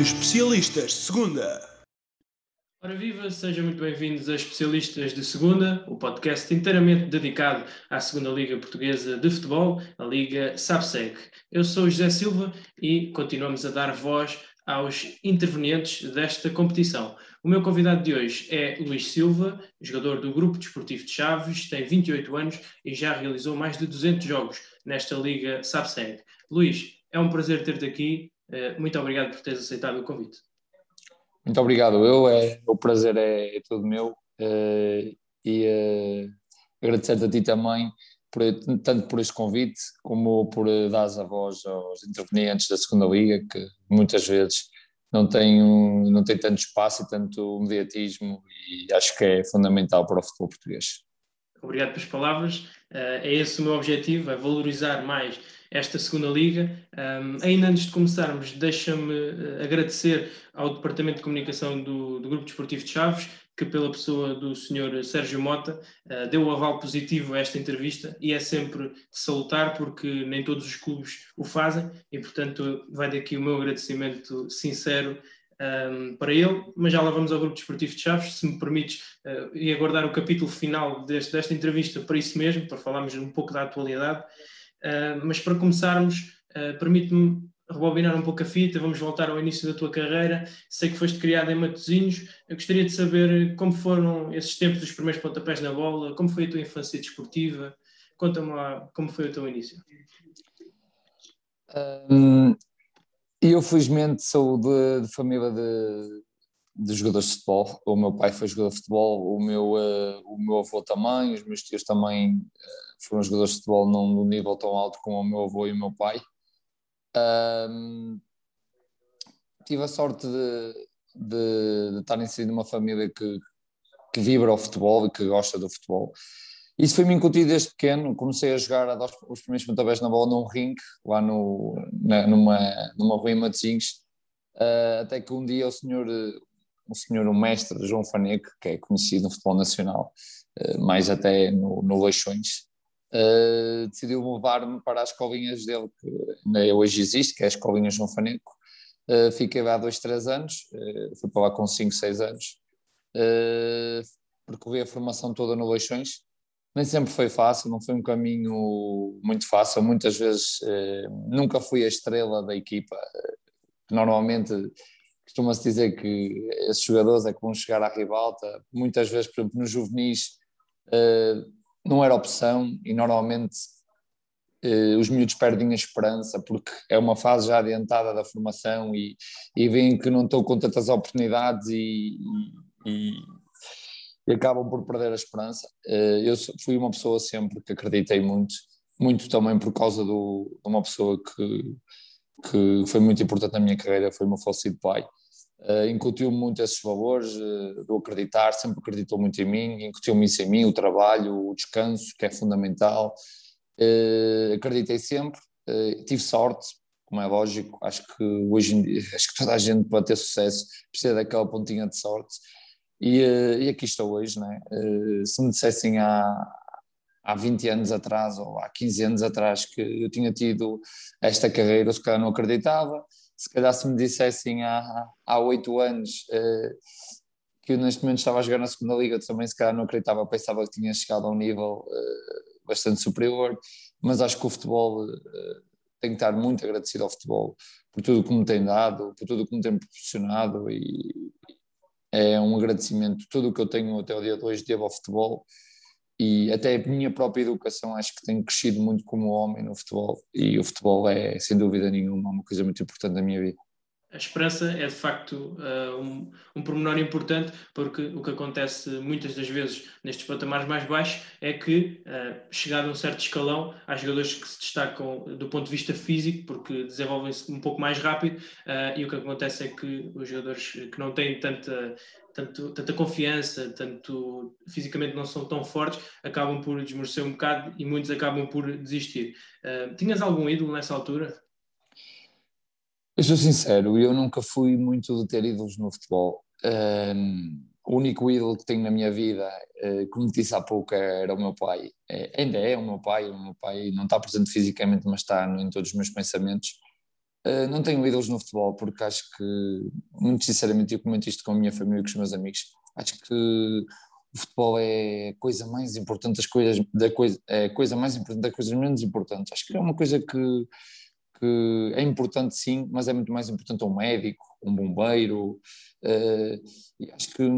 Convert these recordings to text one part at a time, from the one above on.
Especialistas de Segunda. Ora viva, sejam muito bem-vindos a Especialistas de Segunda, o podcast inteiramente dedicado à Segunda Liga Portuguesa de Futebol, a Liga SAPSEC. Eu sou o José Silva e continuamos a dar voz aos intervenientes desta competição. O meu convidado de hoje é Luís Silva, jogador do Grupo Desportivo de Chaves, tem 28 anos e já realizou mais de 200 jogos nesta Liga SAPSEC. Luís, é um prazer ter-te aqui muito obrigado por teres aceitado o convite. Muito obrigado, eu. É, o prazer é, é todo meu uh, e uh, agradecer-te a ti também, por, tanto por este convite como por dar a voz aos intervenientes da segunda Liga, que muitas vezes não têm, um, não têm tanto espaço e tanto mediatismo e acho que é fundamental para o futebol português. Obrigado pelas palavras. É esse o meu objetivo, é valorizar mais esta segunda liga. Um, ainda antes de começarmos, deixa-me uh, agradecer ao Departamento de Comunicação do, do, Grupo Desportivo de Chaves, que pela pessoa do Sr. Sérgio Mota uh, deu o aval positivo a esta entrevista e é sempre de salutar porque nem todos os clubes o fazem e portanto vai daqui o meu agradecimento sincero um, para ele, mas já lá vamos ao Grupo Desportivo de Chaves, se me permites, uh, e aguardar o capítulo final deste, desta entrevista para isso mesmo, para falarmos um pouco da atualidade. Uh, mas para começarmos, uh, permite-me rebobinar um pouco a fita, vamos voltar ao início da tua carreira. Sei que foste criado em Matosinhos. Eu gostaria de saber como foram esses tempos dos primeiros pontapés na bola, como foi a tua infância desportiva. Conta-me lá como foi o teu início. Um, eu, felizmente, sou de, de família de, de, jogadores de futebol. O meu pai foi jogador de futebol, o meu, uh, o meu avô também, os meus tios também uh, foram jogadores de futebol, não no nível tão alto como o meu avô e o meu pai. Um, tive a sorte de, de, de estar inserido numa família que, que vibra o futebol e que gosta do futebol. Isso foi-me incutido desde pequeno. Comecei a jogar a dar os primeiros pontapés na bola num ringue, lá no, na, numa, numa rua em Matosinhos, uh, até que um dia o senhor, o senhor, o mestre João Faneco, que é conhecido no futebol nacional, uh, mais até no, no Leixões, uh, decidiu levar-me para as escolinhas dele, que ainda hoje existe, que é a escolinha João Faneco. fiquei lá há dois, três anos, fui para lá com cinco, seis anos. percorri a formação toda no Leixões, nem sempre foi fácil, não foi um caminho muito fácil. Muitas vezes nunca fui a estrela da equipa. Normalmente costuma-se dizer que esses jogadores é que vão chegar à ribalta. Muitas vezes, por exemplo, nos juvenis eh, não era opção e normalmente eh, os miúdos perdem a esperança porque é uma fase já adiantada da formação e, e veem que não estão com tantas oportunidades e, e e acabam por perder a esperança. Eh, eu fui uma pessoa sempre que acreditei muito, muito também por causa do, de uma pessoa que, que foi muito importante na minha carreira, foi o meu falecido pai. Uh, incutiu-me muito esses valores uh, do acreditar, sempre acreditou muito em mim, incutiu-me isso em mim, o trabalho, o descanso, que é fundamental. Uh, acreditei sempre, tive sorte, como é lógico, acho que hoje em dia, acho que toda a gente para ter sucesso precisa daquela pontinha de sorte e, eh, e aqui estou hoje, né? Se me dissessem há, há 20 anos atrás ou há 15 anos atrás que eu tinha tido esta carreira, se calhar não acreditava. Se calhar se me dissessem há, há 8 anos eh, que eu neste momento estava a jogar na segunda liga, também se calhar não acreditava, pensava que tinha chegado a um nível bastante superior, mas acho que o futebol tem que estar muito agradecido ao futebol por tudo que me tem dado, por tudo que me tem proporcionado. E, é um agradecimento. Tudo o que eu tenho até o dia de hoje devo ao futebol e até a minha própria educação acho que tenho crescido muito como homem no futebol. E o futebol é, sem dúvida nenhuma, uma coisa muito importante da minha vida. A esperança é de facto uh, um, um pormenor importante, porque o que acontece muitas das vezes nestes patamares mais baixos é que, uh, chegado a um certo escalão, há jogadores que se destacam do ponto de vista físico, porque desenvolvem-se um pouco mais rápido, uh, e o que acontece é que os jogadores que não têm tanta, tanto, tanta confiança, tanto fisicamente não são tão fortes, acabam por desmorecer um bocado e muitos acabam por desistir. tinhas algum ídolo nessa altura? Eu sou sincero, eu nunca fui muito de ter ídolos no futebol. Um, o único ídolo que tenho na minha vida, uh, como disse há pouco, era o meu pai. É, ainda é o meu pai, o meu pai não está presente fisicamente, mas está em todos os meus pensamentos. Uh, não tenho ídolos no futebol porque acho que, muito sinceramente, eu comento isto com a minha família e com os meus amigos. Acho que o futebol é a coisa mais importante das coisas, da coisa, é a coisa mais importante das coisas menos importantes. Acho que é uma coisa que, que é importante sim, mas é muito mais importante um médico, um bombeiro. Uh, e acho que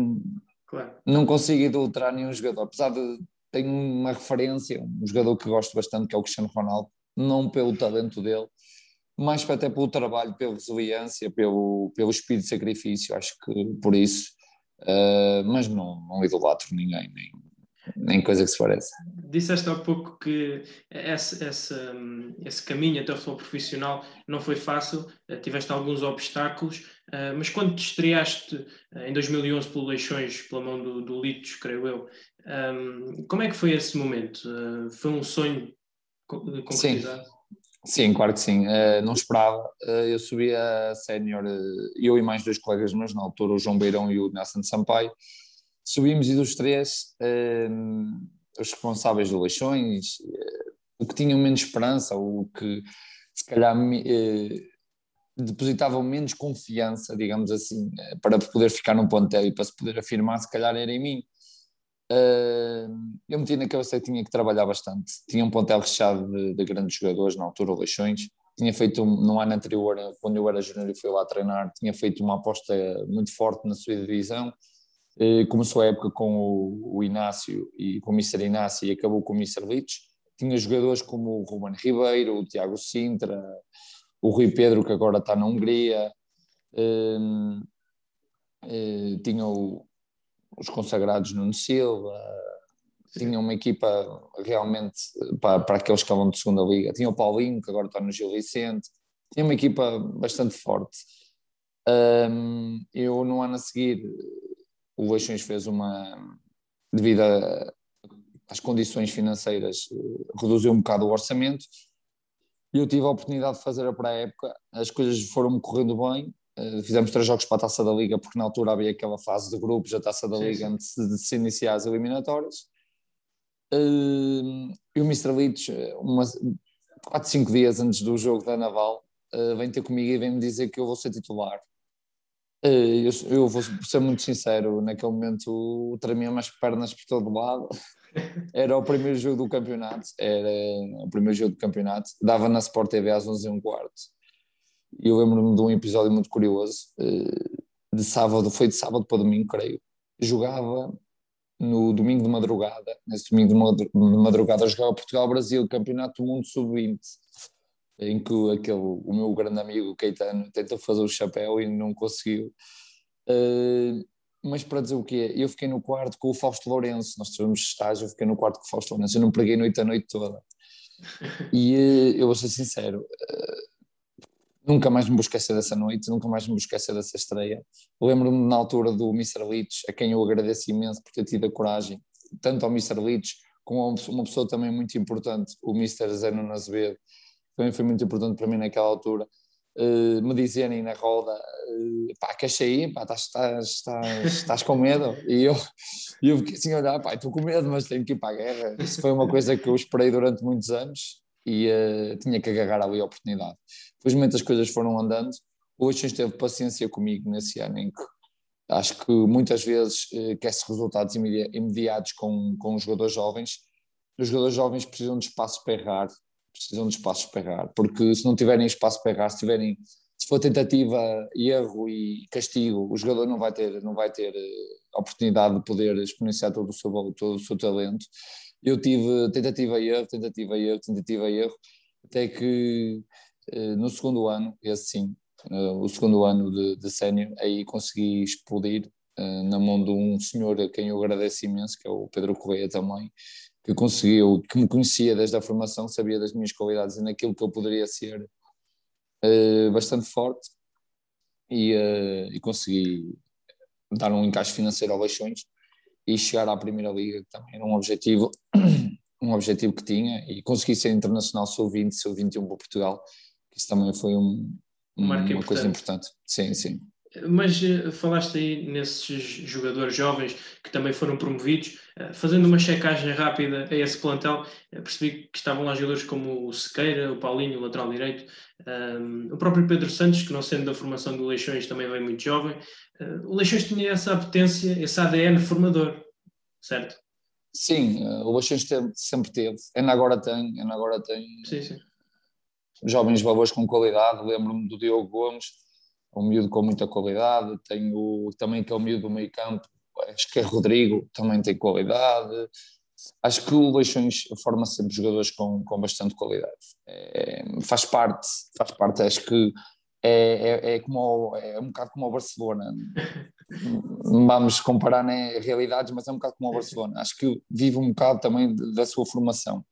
claro. não consigo idolatrar nenhum jogador, apesar de ter uma referência, um jogador que gosto bastante, que é o Cristiano Ronaldo, não pelo talento dele, mas até pelo trabalho, pela resiliência, pelo, pelo espírito de sacrifício, acho que por isso, uh, mas não, não idolatro ninguém, nem, nem coisa que se pareça. Disseste há pouco que esse, esse, esse caminho até o futebol profissional não foi fácil, eh, tiveste alguns obstáculos, eh, mas quando te estreaste em 2011 pelo Leixões, pela mão do, do Litos, creio eu, como é que foi esse momento? Foi um sonho concretizado? Sim. Sim, claro que sim. Uh, não esperava. Uh, eu subi a sénior, uh, eu e mais dois colegas meus, na altura, o João Beirão e o Nelson Sampaio. Subimos e dos três, os responsáveis do Leixões, o que tinham menos esperança, o que se calhar depositavam menos confiança, digamos assim, para poder ficar no plantel e para se poder afirmar, se calhar era em mim. Eu meti na cabeça que tinha que trabalhar bastante. Tinha um plantel recheado de, de, grandes jogadores na altura, o Leixões. Tinha feito, no ano anterior, quando eu era júnior e fui lá treinar, tinha feito uma aposta muito forte na sua divisão. Uh, começou a época com o, o, Inácio e com o Mr. Inácio e acabou com o Mr. Litos. Tinha jogadores como o Ruben Ribeiro, o Tiago Sintra, o Rui Pedro, que agora está na Hungria. Uh, tinha o, os consagrados Nuno Silva, tinha uma equipa realmente para, para aqueles que estavam de segunda liga, tinha o Paulinho, que agora está no Gil Vicente, tinha uma equipa bastante forte. Um, eu no ano a seguir, o Leixões fez uma, devido às condições financeiras, reduziu um bocado o orçamento, e eu tive a oportunidade de fazer a pré-época, as coisas foram-me correndo bem, fizemos três jogos para a Taça da Liga, porque na altura havia aquela fase de grupos da Taça da sim, Liga sim. antes de, se iniciar as eliminatórias. Uh, e o Mr. Leeds, eh, umas 4, 5 dias antes do jogo da Naval, vem ter comigo e vem-me dizer que eu vou ser titular. Eu, eu, vou ser muito sincero, naquele momento tremia as pernas por todo lado. Era o primeiro jogo do campeonato, era o primeiro jogo do campeonato, dava na Sport TV às 11 h quarto e eu lembro-me de um episódio muito curioso, eh, de sábado, foi de sábado para domingo, creio. Jogava no domingo de madrugada, nesse domingo de madrugada, jogava Portugal-Brasil, Campeonato do Mundo Sub-20, em que aquele, o meu grande amigo Keitano tentou fazer o chapéu e não conseguiu. Uh, mas para dizer o quê? Eu fiquei no quarto com o Fausto Lourenço, nós tivemos estágio, eu fiquei no quarto com o Fausto Lourenço, eu não preguei noite a noite toda. E uh, eu vou ser sincero, Nunca mais me vou esquecer dessa noite, nunca mais me vou esquecer dessa estreia. Lembro-me na altura do Mr. Leach, a quem eu agradeço imenso por ter tido a coragem, tanto ao Mr. Leach como a uma pessoa também muito importante, o Mr. Zeno Azevedo, também foi muito importante para mim naquela altura, uh, me dizerem na roda, uh, pá, queres sair? Pá, estás, estás, estás, estás com medo? E eu, eu fiquei assim, olhar, pá, estou com medo, mas tenho que ir para a guerra. Isso foi uma coisa que eu esperei durante muitos anos e uh, tinha que agarrar ali a oportunidade. Felizmente as coisas foram andando. O Oceans teve paciência comigo nesse ano em que acho que muitas vezes uh, quer-se resultados imedi imediatos com, com os jogadores jovens. Os jogadores jovens precisam de espaço para errar, precisam de espaço para errar, porque se não tiverem espaço para errar, se tiverem se for tentativa, erro e castigo, o jogador não vai ter, não vai ter uh, oportunidade de poder exponenciar todo o seu, todo o seu talento eu tive tentativa e erro, tentativa e erro, tentativa e erro, até que eh, no segundo ano, esse sim, eh, o segundo ano de, de sénior, aí consegui explodir eh, na mão de um senhor a quem eu agradeço imenso, que é o Pedro Correia também, que conseguiu, que me conhecia desde a formação, sabia das minhas qualidades e naquilo que eu poderia ser bastante forte e, e consegui dar um encaixe financeiro ao Leixões e chegar à Primeira Liga, que também era um objetivo, um objetivo que tinha, e consegui ser internacional sub-20, sub-21 para Portugal, que isso também foi um, uma, uma coisa importante. Sim, sim. Mas uh, falaste aí nesses jogadores jovens que também foram promovidos, uh, fazendo uma checagem rápida a esse plantel, uh, percebi que estavam lá jogadores como o Sequeira, o Paulinho, o lateral direito, o próprio Pedro Santos, que não sendo da formação do Leixões também vem muito jovem. o Leixões tinha essa apetência, esse ADN formador, certo? Sim, o Leixões sempre teve, ainda agora tem, ainda agora tem sim, sim. jovens valores com qualidade, lembro-me do Diogo Gomes, um miúdo com muita qualidade, tenho também que é o miúdo do meio campo, acho que é Rodrigo, também tem qualidade. Acho que o Leixões forma sempre jogadores com, com bastante qualidade. É, faz parte, faz parte, acho que é, é, é, como, é um bocado como o Barcelona. Vamos comparar né, realidades, mas é um bocado como o Barcelona. Acho que vive um bocado também da sua formação.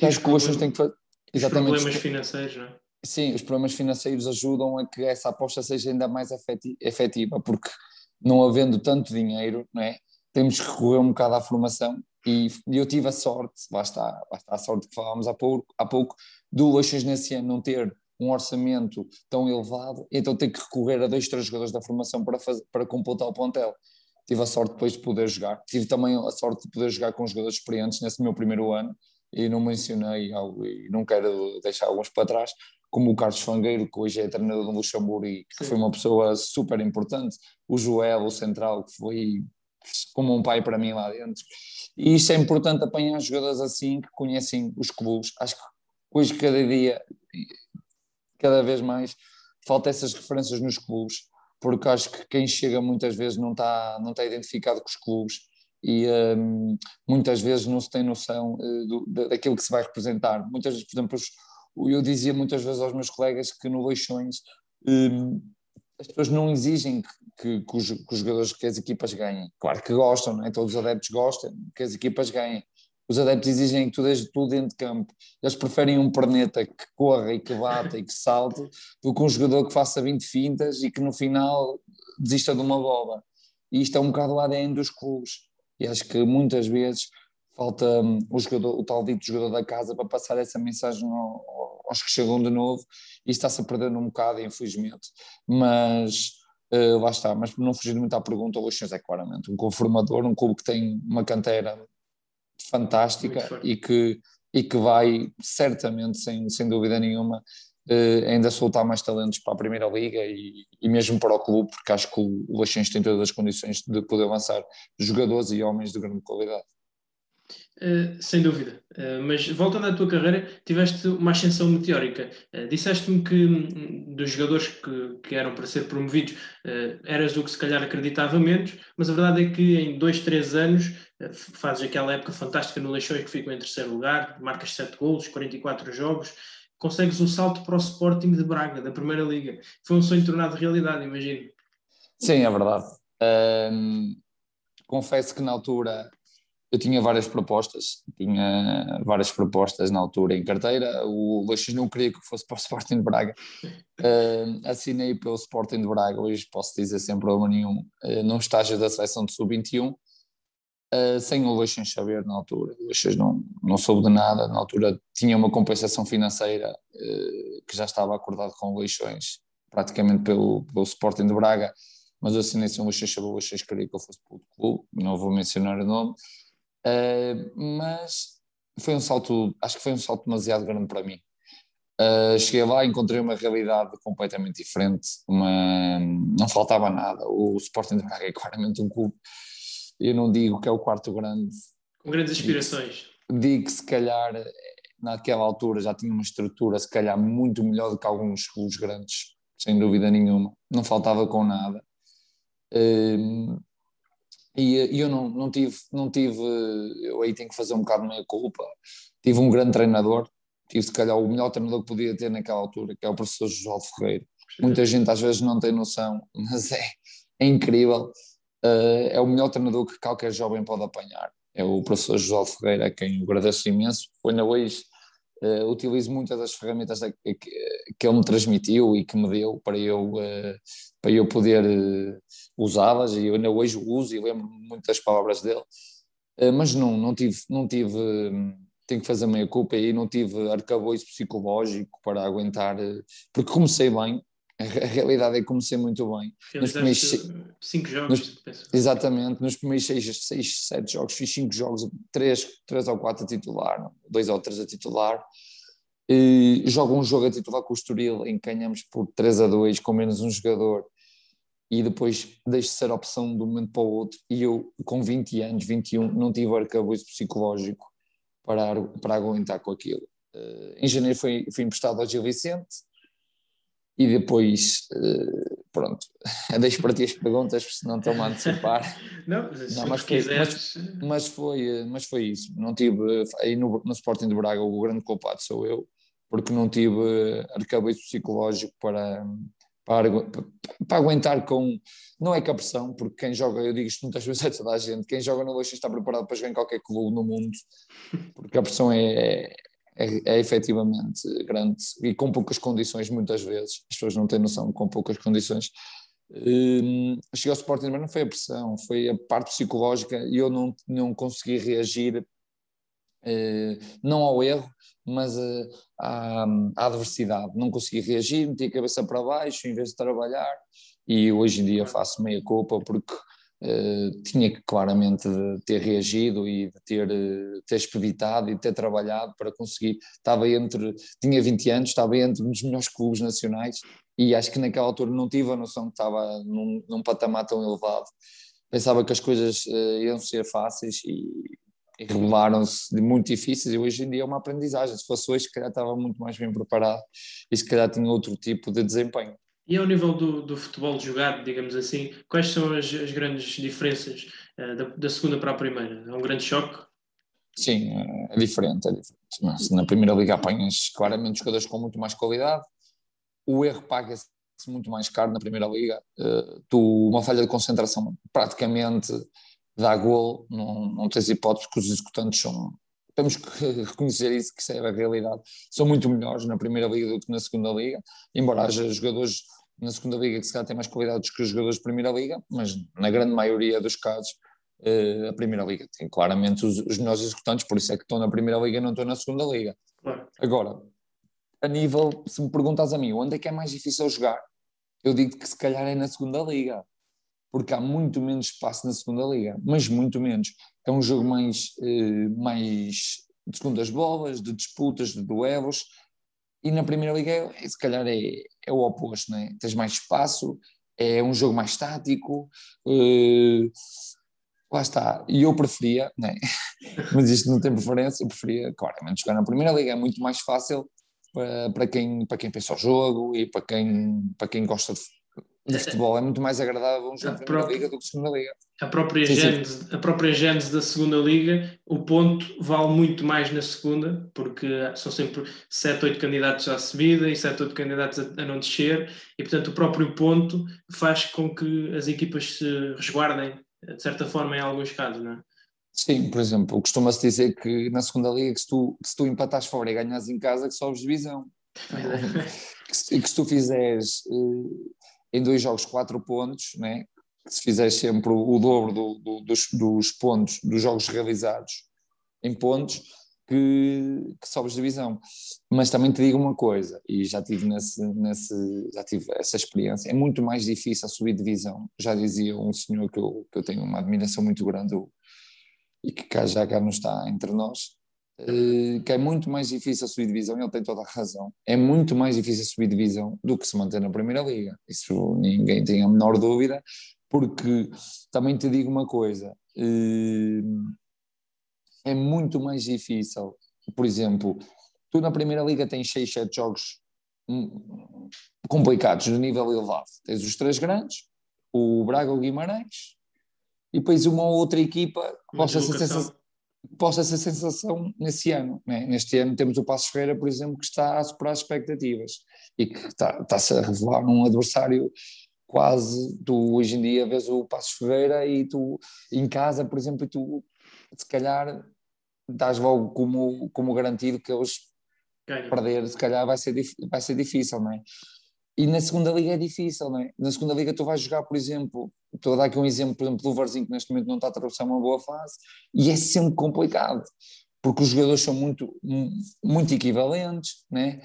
acho que o Leixões tem que fazer. Exatamente. problemas financeiros, não é? Sim, os problemas financeiros ajudam a que essa aposta seja ainda mais efetiva, porque não havendo tanto dinheiro, não é? temos que recorrer um bocado à formação e eu tive a sorte, lá está a sorte que falávamos há pouco, há pouco do Leixões nesse ano não ter um orçamento tão elevado, então ter que recorrer a dois, três jogadores da formação para, fazer, para completar o plantel. Tive a sorte depois de poder jogar, tive também a sorte de poder jogar com jogadores experientes nesse meu primeiro ano, e não mencionei algo, e não quero deixar alguns para trás, como o Carlos Fangueiro, que hoje é treinador do Luxemburgo e que Sim. foi uma pessoa super importante, o Joel, o Central, que foi como um pai para mim lá dentro. E isto é importante apanhar jogadores assim que conhecem os clubes. Acho que hoje, cada dia, cada vez mais, falta essas referências nos clubes, porque acho que quem chega muitas vezes não está, não está identificado com os clubes e um, muitas vezes não se tem noção uh, do, daquilo que se vai representar. Muitas vezes, por exemplo, os, eu dizia muitas vezes aos meus colegas que no Leixões um, as pessoas não exigem que, que, os, que, os, jogadores, que as equipas ganhem. Claro que gostam, não é? todos os adeptos gostam que as equipas ganhem. Os adeptos exigem que tu deixes tudo dentro de campo. Eles preferem um perneta que corra e que bata e que salte do que um jogador que faça 20 fintas e que no final desista de uma bola. E isto é um bocado o ADN dos clubes. E acho que muitas vezes falta um, o, jogador, o tal dito jogador da casa para passar essa mensagem ao, aos que chegam de novo e está-se a perder um bocado, infelizmente. Mas uh, lá está, mas por não fugir muito à pergunta, o Leixões é claramente um conformador, um clube que tem uma canteira fantástica e que, e que vai certamente, sem, sem dúvida nenhuma, Uh, ainda soltar mais talentos para a Primeira Liga e, e, mesmo para o clube, porque acho que o Leixões tem todas as condições de poder lançar jogadores e homens de grande qualidade. Uh, sem dúvida. Uh, mas voltando à tua carreira, tiveste uma ascensão meteórica. Uh, Disseste-me que um, dos jogadores que, que, eram para ser promovidos eras o que se calhar acreditava menos, mas a verdade é que em dois, três anos fazes aquela época fantástica no Leixões que ficou em terceiro lugar, marcas 7 golos, 44 jogos, consegues o um salto para o Sporting de Braga, da Primeira Liga. Foi um sonho tornado realidade, imagino. Sim, é verdade. confesso que na altura eu tinha várias propostas, tinha várias propostas na altura em carteira. O Leixões não queria que fosse para o Sporting de Braga. Uh, assinei pelo Sporting de Braga, hoje posso dizer sem problema nenhum, uh, num estágio da seleção de sub-21, uh, ah, sem o Leixões saber na altura. O Leixões não, não soube de nada. Na altura tinha uma compensação financeira que já estava acordado com o Leixões, praticamente pelo, pelo Sporting de Braga, mas eu assinei sem o Leixões saber. O Leixões queria que eu fosse para o clube, não vou mencionar o nome. Uh, mas foi um salto, acho que foi um salto demasiado grande para mim. Uh, cheguei lá, encontrei uma realidade completamente diferente, uma, não faltava nada. O Sporting de Braga é claramente um clube, eu não digo que é o quarto grande. Com grandes aspirações. Digo, digo que se calhar naquela altura já tinha uma estrutura, se calhar muito melhor do que alguns clubes grandes, sem dúvida nenhuma. Não faltava com nada. Uh, e, e eu não, não tive, não tive, eu aí tenho que fazer um bocado meia culpa, tive um grande treinador, tive se calhar o melhor treinador que podia ter naquela altura, que é o professor Josualdo Ferreira. Muita gente às vezes não tem noção, mas é, é incrível. Uh, é o melhor treinador que qualquer jovem pode apanhar. É o professor Josualdo Ferreira, a quem eu agradeço imenso. Ainda hoje uh, utilizo muitas das ferramentas que, que ele me transmitiu e que me deu para eu, uh, para eu poder usá-las e eu ainda hoje uso e lembro muito das palavras dele, uh, mas não, não tive, não tive, tenho que fazer meia culpa e não tive arcabouço psicológico para aguentar, porque comecei bem, A, realidade é que comecei muito bem. Nos primeiros cinco jogos, nos, Exatamente, nos primeiros seis, seis, sete jogos fiz cinco jogos, três, três ou quatro a titular, dois ou três a titular. E jogo um jogo a titular com o Estoril em que ganhamos por 3 a 2 com menos um jogador e depois deixo de ser opção de um momento para o outro e eu com 20 anos, 21, não tive arcabouço psicológico para, para aguentar com aquilo. Uh, em janeiro fui, fui emprestado ao Gil Vicente e depois, uh, pronto, deixo para ti as perguntas, porque senão estou-me a antecipar. não, não mas, foi, mas, mas, foi, mas foi isso. Não tive, aí no, no Sporting de Braga, o grande culpado sou eu, porque não tive arcabouço psicológico para para, para, aguentar com. Não é que a pressão, porque quem joga, eu digo isto muitas vezes a toda a gente, quem joga no Leixo está preparado para jogar em qualquer clube no mundo, porque a pressão é, é, é efetivamente grande e com poucas condições, muitas vezes. As pessoas não têm noção com poucas condições. Um, cheguei ao Sporting, mas não foi a pressão, foi a parte psicológica e eu não, não consegui reagir, uh, não ao erro, mas uh, à, à, adversidade. Não consegui reagir, meti a cabeça para baixo em vez de trabalhar e hoje em dia faço meia culpa porque tinha que claramente ter reagido e de ter, uh, ter expeditado e ter trabalhado para conseguir. Estava entre, tinha 20 anos, estava entre um dos melhores clubes nacionais e acho que naquela altura não tive a noção que estava num, num patamar tão elevado. Pensava que as coisas uh, iam ser fáceis e revelaram-se muito difíceis e hoje em dia é uma aprendizagem. Se fosse hoje, se calhar estava muito mais bem preparado e se calhar tinha outro tipo de desempenho. E ao nível do, do futebol jogado, digamos assim, quais são as, as grandes diferenças uh, da, da, segunda para a primeira? É um grande choque? Sim, é diferente, é diferente. Na primeira liga apanhas claramente jogadores com muito mais qualidade, o erro paga-se muito mais caro na primeira liga. Uh, tu, uma falha de concentração praticamente dá gol, não, não tens hipótese que os executantes são. Temos que reconhecer isso, que isso é a realidade. São muito melhores na primeira liga do que na segunda liga, embora haja jogadores na segunda liga que se calhar têm mais qualidades que os jogadores da primeira liga, mas na grande maioria dos casos uh, a primeira liga tem claramente os, os melhores executantes, por isso é que estão na primeira liga e não estão na segunda liga. Agora, a nível, se me perguntas a mim, onde é que é mais difícil jogar? Eu digo que se calhar é na segunda liga porque há muito menos espaço na segunda liga, mas muito menos. É um jogo mais, eh, mais de segundas bolas, de disputas, de duelos, e na primeira liga é, se calhar é, é o oposto, não é? Tens mais espaço, é um jogo mais tático, eh, lá está, e eu preferia, não é? mas isto não tem preferência, eu preferia claramente jogar na primeira liga, é muito mais fácil para, para, quem, para quem pensa o jogo e para quem, para quem gosta de de futebol. É muito mais agradável um jogo de primeira liga do que segunda liga. A própria, sim, gênese, sim. a própria gênese da segunda liga, o ponto vale muito mais na segunda, porque são sempre 7, 8 candidatos à subida e 7, 8 candidatos a, a, não descer, e portanto o próprio ponto faz com que as equipas se resguardem, de certa forma, em alguns casos, não é? Sim, por exemplo, costuma-se dizer que na segunda liga que se tu, que se tu empatas fora e ganhas em casa que sobes divisão. É. que, se, que se tu fizeres uh, em dois jogos quatro pontos, né? se fizeres sempre o, dobro do, do, dos, dos, pontos dos jogos realizados em pontos, que, que sobes divisão. Mas também te digo uma coisa, e já tive, nesse, nesse, já tive essa experiência, é muito mais difícil subir divisão. Já dizia um senhor que eu, que eu tenho uma admiração muito grande e que cá, já cá não está entre nós, que é muito mais difícil subir divisão, e ele tem toda a razão. É muito mais difícil subir divisão do que se manter na Primeira Liga. Isso ninguém tem a menor dúvida, porque também te digo uma coisa: eh, é muito mais difícil. Por exemplo, tu na Primeira Liga tens 6, 7 jogos hum, complicados no nível elevado. Tens os três grandes, o Braga, o Guimarães, e depois uma ou outra equipa que possa ser possa ser sensação nesse ano. Né? Neste ano temos o Passo Ferreira, por exemplo, que está a superar as expectativas e que está, está-se a revelar um adversário quase, tu hoje em dia vês o Passo Ferreira e tu em casa, por exemplo, e tu se calhar dás logo como, como garantido que eles Ganha. perder, se calhar vai ser, vai ser difícil, não é? E na segunda liga é difícil, não é? Na segunda liga tu vais jogar, por exemplo, estou a dar aqui um exemplo, por exemplo, do Varzinho, que neste momento não está a atravessar uma boa fase, e é sempre complicado, porque os jogadores são muito, muito equivalentes, né?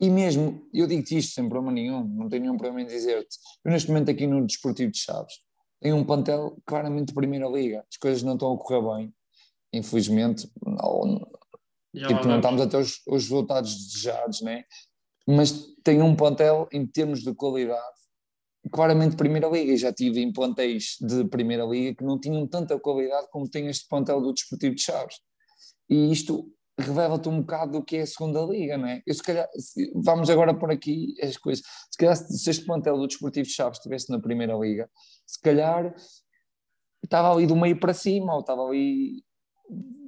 E mesmo, eu digo-te isto sem problema nenhum, não tenho nenhum problema em dizer-te. Eu, neste momento, aqui no Desportivo de Chaves, tenho um plantel claramente de Primeira Liga. As coisas não estão a correr bem, infelizmente. Não, tipo, não estamos a ter os, os resultados desejados, né? Mas tem um plantel em termos de qualidade claramente Primeira Liga, e já tive em plantéis de Primeira Liga que não tinham tanta qualidade como tem este plantel do Desportivo de Chaves. E isto revela-te um bocado do que é a segunda liga, não é? Eu, se calhar, vamos agora por aqui as coisas. Se calhar, se este plantel do Desportivo de Chaves estivesse na primeira liga, se calhar estava ali do meio para cima, ou estava ali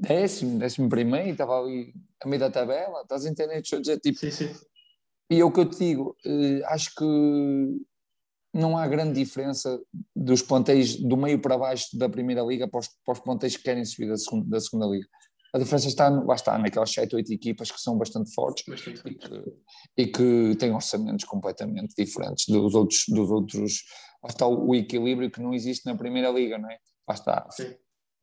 décimo, décimo primeiro, estava ali a meio da tabela, estás a entender? Deixa eu dizer, tipo, sim, sim. E é o que eu te digo, eh, acho que não há grande diferença dos plantéis do meio para baixo da primeira liga para os, para os plantéis que querem subir da segunda, da segunda liga. A diferença está, lá está, naquelas 7, 8 equipas que são bastante fortes bastante e, que, e, que, têm orçamentos completamente diferentes dos outros. Dos outros lá está o, o equilíbrio que não existe na primeira liga, não é? Lá está. Sim.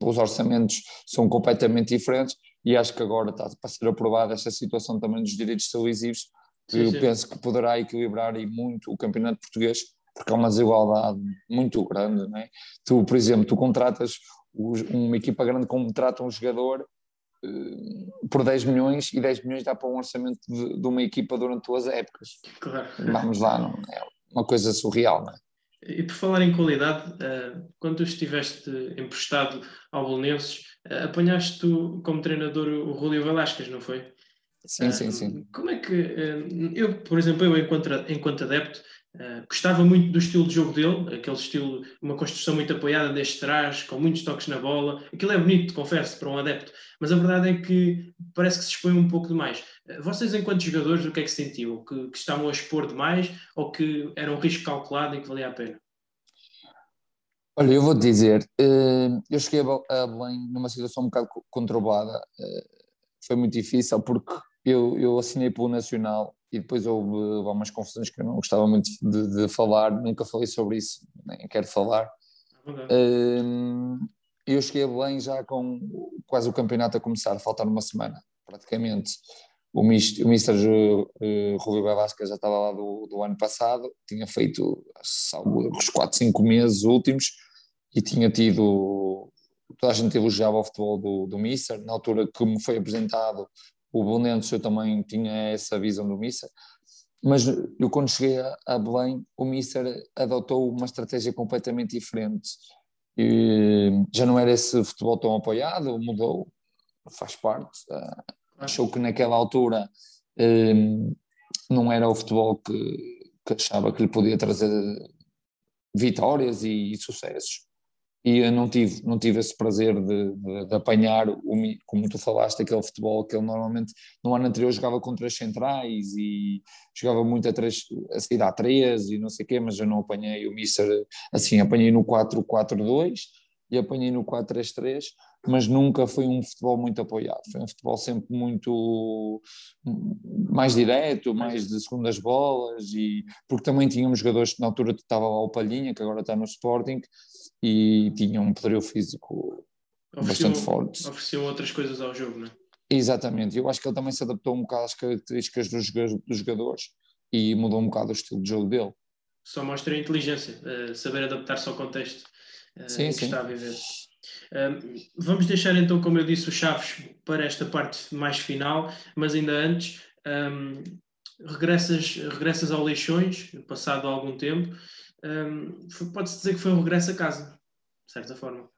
Os orçamentos são completamente diferentes e acho que agora está para ser aprovada esta situação também dos direitos televisivos, que sim, eu sim. penso que poderá equilibrar e muito o campeonato português porque há uma desigualdade muito grande, não é? Tu, por exemplo, tu contratas uma equipa grande contrata um jogador uh, por 10 milhões e 10 milhões dá para um orçamento de, de uma equipa durante duas épocas. Claro. Vamos lá, não é uma coisa surreal, não é? E por falar em qualidade, uh, quando tu estiveste emprestado ao Bolonenses, uh, apanhaste tu como treinador o Julio Velasquez, não foi? Sim, sim, sim. Como é que eu, por exemplo, eu enquanto, enquanto adepto, Uh, gostava muito do estilo de jogo dele, aquele estilo, uma construção muito apoiada desde trás, com muitos toques na bola. Aquilo é bonito, confesso, para um adepto, mas a verdade é que parece que se expõe um pouco demais. Uh, vocês, enquanto jogadores, o que é que sentiam? Que, que, estavam a expor demais ou que era um risco calculado e que valia a pena? Olha, eu vou te dizer, uh, eu cheguei a Belém numa situação um bocado conturbada. foi muito difícil porque eu, eu assinei pelo Nacional e depois houve algumas confusões que eu não gostava muito de, de falar, nunca falei sobre isso, nem quero falar. Uhum. Eu cheguei a Belém já com quase o campeonato a começar, a faltar uma semana, praticamente. O Mister, o Mister uh, Rubio Bavasca já estava lá do, do ano passado, tinha feito os 4, 5 meses últimos e tinha tido. Toda a gente elogiava o futebol do, do Mister. Na altura que me foi apresentado o Belenenses eu também tinha essa visão do Mister, mas eu quando cheguei a, a Belém, o Mister adotou uma estratégia completamente diferente. E já não era esse futebol tão apoiado, mudou, faz parte. Uh, achou que naquela altura um, não era o futebol que, que achava que lhe podia trazer vitórias e, e sucessos e eu não tive, não tive esse prazer de, de, de, apanhar, o, como tu falaste, aquele futebol que ele normalmente no ano anterior jogava contra as centrais e jogava muito a, três, a sair a três e não sei o quê, mas eu não apanhei o Mister assim, apanhei no 4-4-2 e apanhei no 4-3-3, mas nunca foi um futebol muito apoiado, foi um futebol sempre muito mais direto, mais de segundas bolas, e porque também tínhamos jogadores que na altura estava lá o Palhinha, que agora está no Sporting, e tinham um poderio físico ofereciam, bastante forte. Ofereciam outras coisas ao jogo, não é? Exatamente, eu acho que ele também se adaptou um bocado às características dos, dos jogadores e mudou um bocado o estilo de jogo dele. Só mostra a inteligência, uh, saber adaptar-se ao contexto uh, sim, que sim. está a viver. Uh, vamos deixar então, como eu disse, o Chaves para esta parte mais final, mas ainda antes, um, regressas, regressas ao Leixões, passado algum tempo, um, pode-se dizer que foi um regresso a casa, de certa forma.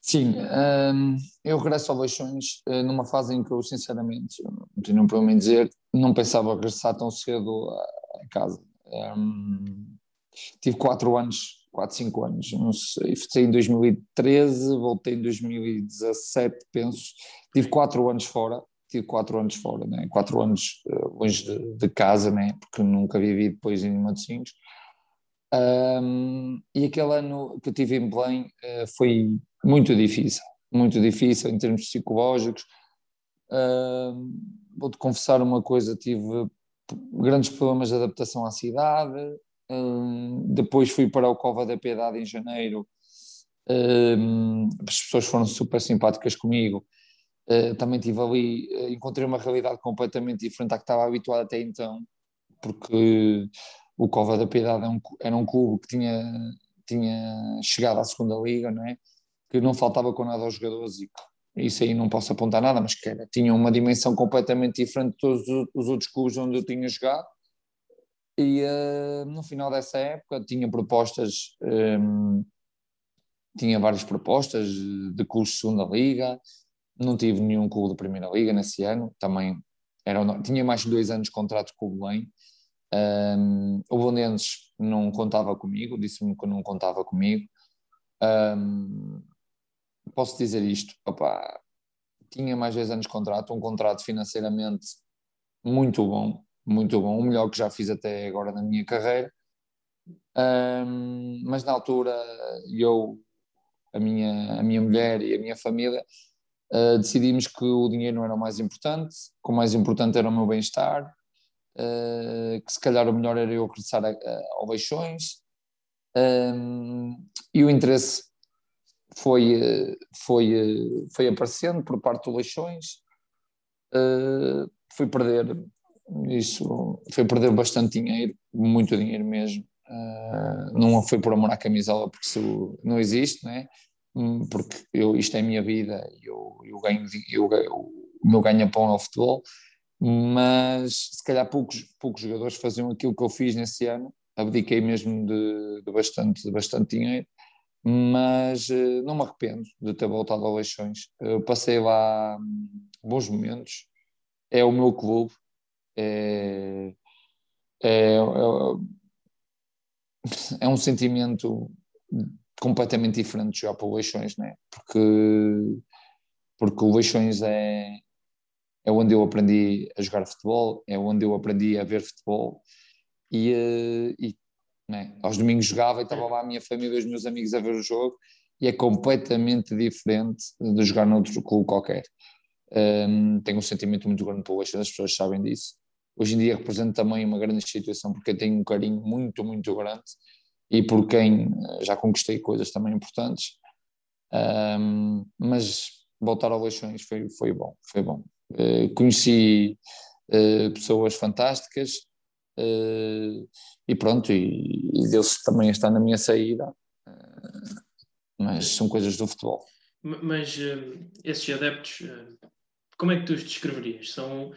Sim, um, eu regresso ao Leixões uh, numa fase em que eu, sinceramente, não tenho um problema em dizer, não pensava regressar tão cedo a, a casa. Um, tive quatro anos, quatro, cinco anos, não sei, em 2013, voltei em 2017, penso, tive quatro anos fora, tive quatro anos fora, né? quatro anos uh, longe de, de, casa, né? porque nunca vivi depois em Matosinhos, um, e aquele ano que eu tive em Belém uh, foi muito difícil, muito difícil em termos psicológicos. Uh, Vou-te confessar uma coisa: tive grandes problemas de adaptação à cidade. Uh, depois fui para o Cova da Piedade em janeiro. as pessoas foram super simpáticas comigo. Uh, também tive ali, uh, encontrei uma realidade completamente diferente à que estava habituado até então, porque o Cova da Piedade era é um, era um clube que tinha, tinha chegado à segunda liga, não é? que não faltava com nada aos jogadores e isso aí não posso apontar nada, mas que era, tinha uma dimensão completamente diferente de todos os outros clubes onde eu tinha jogado e uh, no final dessa época tinha propostas um, tinha várias propostas de clubes de segunda liga não tive nenhum clube de primeira liga nesse ano, também era, tinha mais de dois anos de contrato com o Belém. Um, o Bonenses não contava comigo, disse-me que não contava comigo. Um, posso dizer isto, opa, tinha mais dois anos de contrato, um contrato financeiramente muito bom, muito bom, o melhor que já fiz até agora na minha carreira. Um, mas na altura eu, a minha, a minha mulher e a minha família Uh, decidimos que o dinheiro não era o mais importante, que o mais importante era o meu bem-estar, uh, que se calhar o melhor era eu regressar a, a, ao Leixões. Um, e o interesse foi, foi, foi aparecendo por parte do Leixões. Uh, fui perder isso, foi perder bastante dinheiro, muito dinheiro mesmo. Uh, não foi por amor à camisola, porque isso não existe, né? Hum, porque eu, isto é a minha vida, eu, eu ganho, eu, o meu ganha-pão é o futebol, mas se calhar poucos, poucos jogadores faziam aquilo que eu fiz nesse ano, abdiquei mesmo de, de bastante, de bastante dinheiro, mas uh, não me arrependo de ter voltado ao Leixões. Eu passei lá hum, bons momentos, é o meu clube, é, é, é, é um sentimento completamente diferente de jogar para o Leixões, né? porque, porque o Leixões é, é onde eu aprendi a jogar futebol, é onde eu aprendi a ver futebol e, eh, e né? aos domingos jogava e estava lá a minha família os meus amigos a ver o jogo e é completamente diferente de jogar noutro clube qualquer. Um, tenho um sentimento muito grande pelo Leixões, as pessoas sabem disso. Hoje em dia represento também uma grande instituição porque eu tenho um carinho muito, muito grande e por quem eh, já conquistei coisas também importantes. Um, mas voltar ao Leixões foi, foi bom, foi bom. Uh, conheci uh, pessoas fantásticas uh, e pronto, e, e Deus também está na minha saída, mas são coisas do futebol. Mas esses adeptos, como é que tu os descreverias? São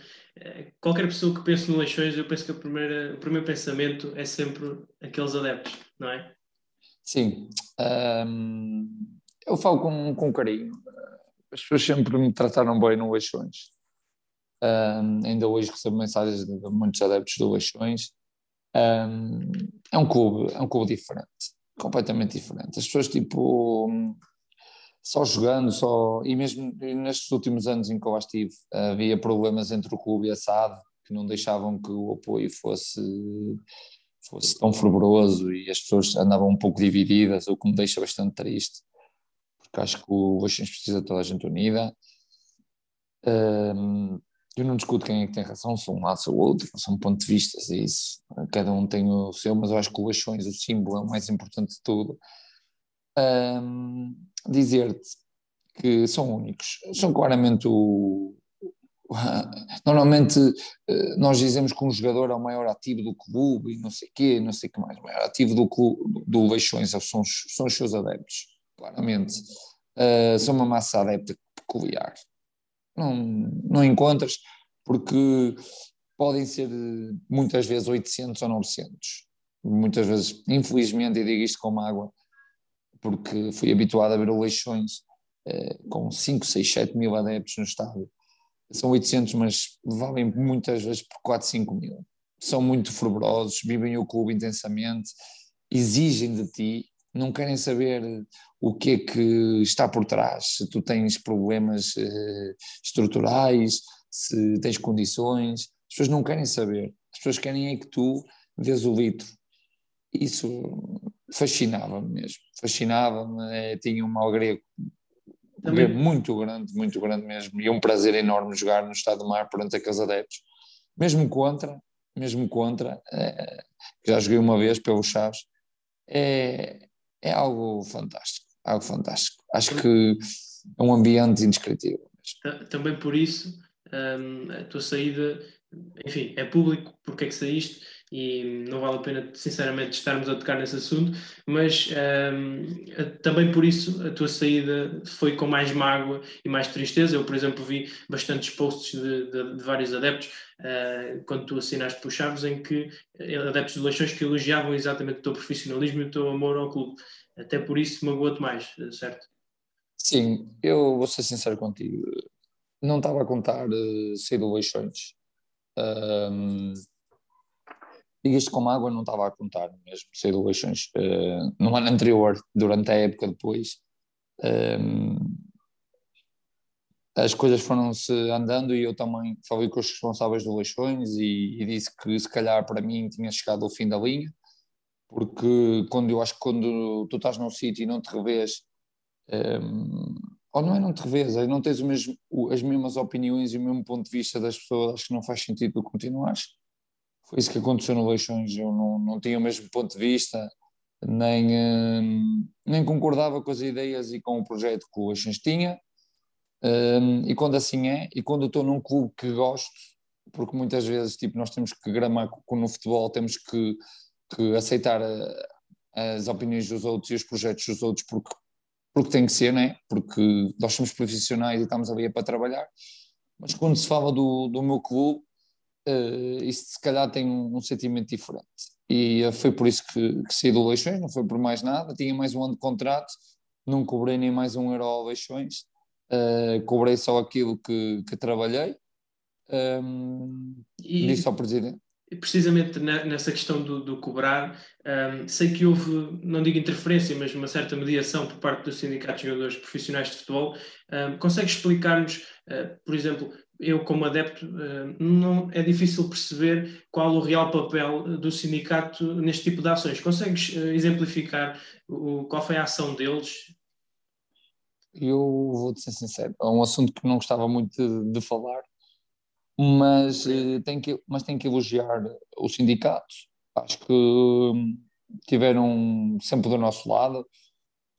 qualquer pessoa que pense no Leixões, eu penso que primeira, o primeiro pensamento é sempre aqueles adeptos, não é? Sim, um, eu falo com, com carinho. As pessoas sempre me trataram bem no Leixões. Um, ainda hoje recebo mensagens de muitos adeptos do Leixões. Um, é um clube, é um clube diferente, completamente diferente. As pessoas tipo só jogando, só e mesmo nestes últimos anos em que eu estive, havia problemas entre o clube e a SAD que não deixavam que o apoio fosse fosse tão fervoroso e as pessoas andavam um pouco divididas, o que me deixa bastante triste, porque acho que o Leixões precisa de toda a gente unida. Um, eu não discuto quem é que tem razão, sou um lado ou outro, são pontos de vista, é isso, cada um tem o seu, mas eu acho que o Leixões, o símbolo, é o mais importante de tudo. Um, Dizer-te que são únicos, são claramente o, Normalmente eh, nós dizemos que um jogador é o maior ativo do clube e não sei quê, não sei o que mais. O maior ativo do, clube, do Leixões são, são os seus adeptos, claramente. Uh, são uma massa adepta peculiar. Não, não encontras, porque podem ser muitas vezes 800 ou 900. Muitas vezes, infelizmente, e digo isto com mágoa, porque fui habituado a ver o Leixões uh, com 5, 6, 7 mil adeptos no estádio são 800, mas valem muitas vezes por 4, 5 mil. São muito fervorosos, vivem o clube intensamente, exigem de ti, não querem saber o que é que está por trás, se tu tens problemas eh, estruturais, se tens condições, as pessoas não querem saber, as pessoas querem é que tu dês o litro. Isso fascinava-me mesmo, fascinava-me, eh, tinha um grego. Também... muito grande, muito grande mesmo, e é um prazer enorme jogar no Estado do Mar perante aqueles adeptos, mesmo contra, mesmo contra, é, já joguei uma vez pelo Chaves, é, é algo fantástico, algo fantástico. Acho que é um ambiente indescritível. Também por isso, um, a tua saída, enfim, é público porque é que saíste e não vale a pena, sinceramente, estarmos a tocar nesse assunto, mas um, também por isso a tua saída foi com mais mágoa e mais tristeza. Eu, por exemplo, vi bastantes posts de, de, de vários adeptos uh, quando tu assinaste por Chaves, em que eh, adeptos de Leixões que elogiavam exatamente o teu profissionalismo e o teu amor ao clube. Até por isso magoa-te mais, certo? Sim, eu vou ser sincero contigo. Não estava a contar uh, sair do Leixões. Um, Digas com água não estava a contar mesmo, sei do. Uh, no ano anterior, durante a época depois, um, as coisas foram-se andando e eu também falei com os responsáveis do Leixões e, e, disse que se calhar para mim tinha chegado ao fim da linha, porque quando eu acho que quando tu estás num sítio e não te revês, um, ou não é não te revês, é não tens mesmo, as mesmas opiniões e o mesmo ponto de vista das pessoas, acho que não faz sentido continuares foi isso que aconteceu no Leixões. Eu não, não tinha o mesmo ponto de vista, nem, hum, nem concordava com as ideias e com o projeto que o Leixões tinha. Um, e quando assim é, e quando estou num clube que gosto, porque muitas vezes tipo, nós temos que gramar no futebol, temos que, que aceitar eh, as opiniões dos outros e os projetos dos outros, porque, porque tem que ser, né? porque nós somos profissionais e estamos ali para trabalhar. Mas quando se fala do, do meu clube, uh, isso se calhar tem um, um sentimento diferente. E uh, foi por isso que, que saí do Leixões, não foi por mais nada. Tinha mais um ano de contrato, não cobrei nem mais um euro ao Leixões, uh, cobrei só aquilo que, que trabalhei. Um, e, disse ao Presidente. Precisamente nessa questão do, do cobrar, um, sei que houve, não digo interferência, mas uma certa mediação por parte do Sindicato de Jogadores Profissionais de Futebol. Um, consegue explicar-nos, uh, por exemplo, eu como adepto eh, não é difícil perceber qual o real papel do sindicato neste tipo de ações. Consegues eh, exemplificar o, qual foi a ação deles? Eu vou-te ser sincero, é um assunto que não gostava muito de, de falar, mas, eh, tem que, mas tem que elogiar os sindicatos. Acho que hum, tiveram sempre do nosso lado,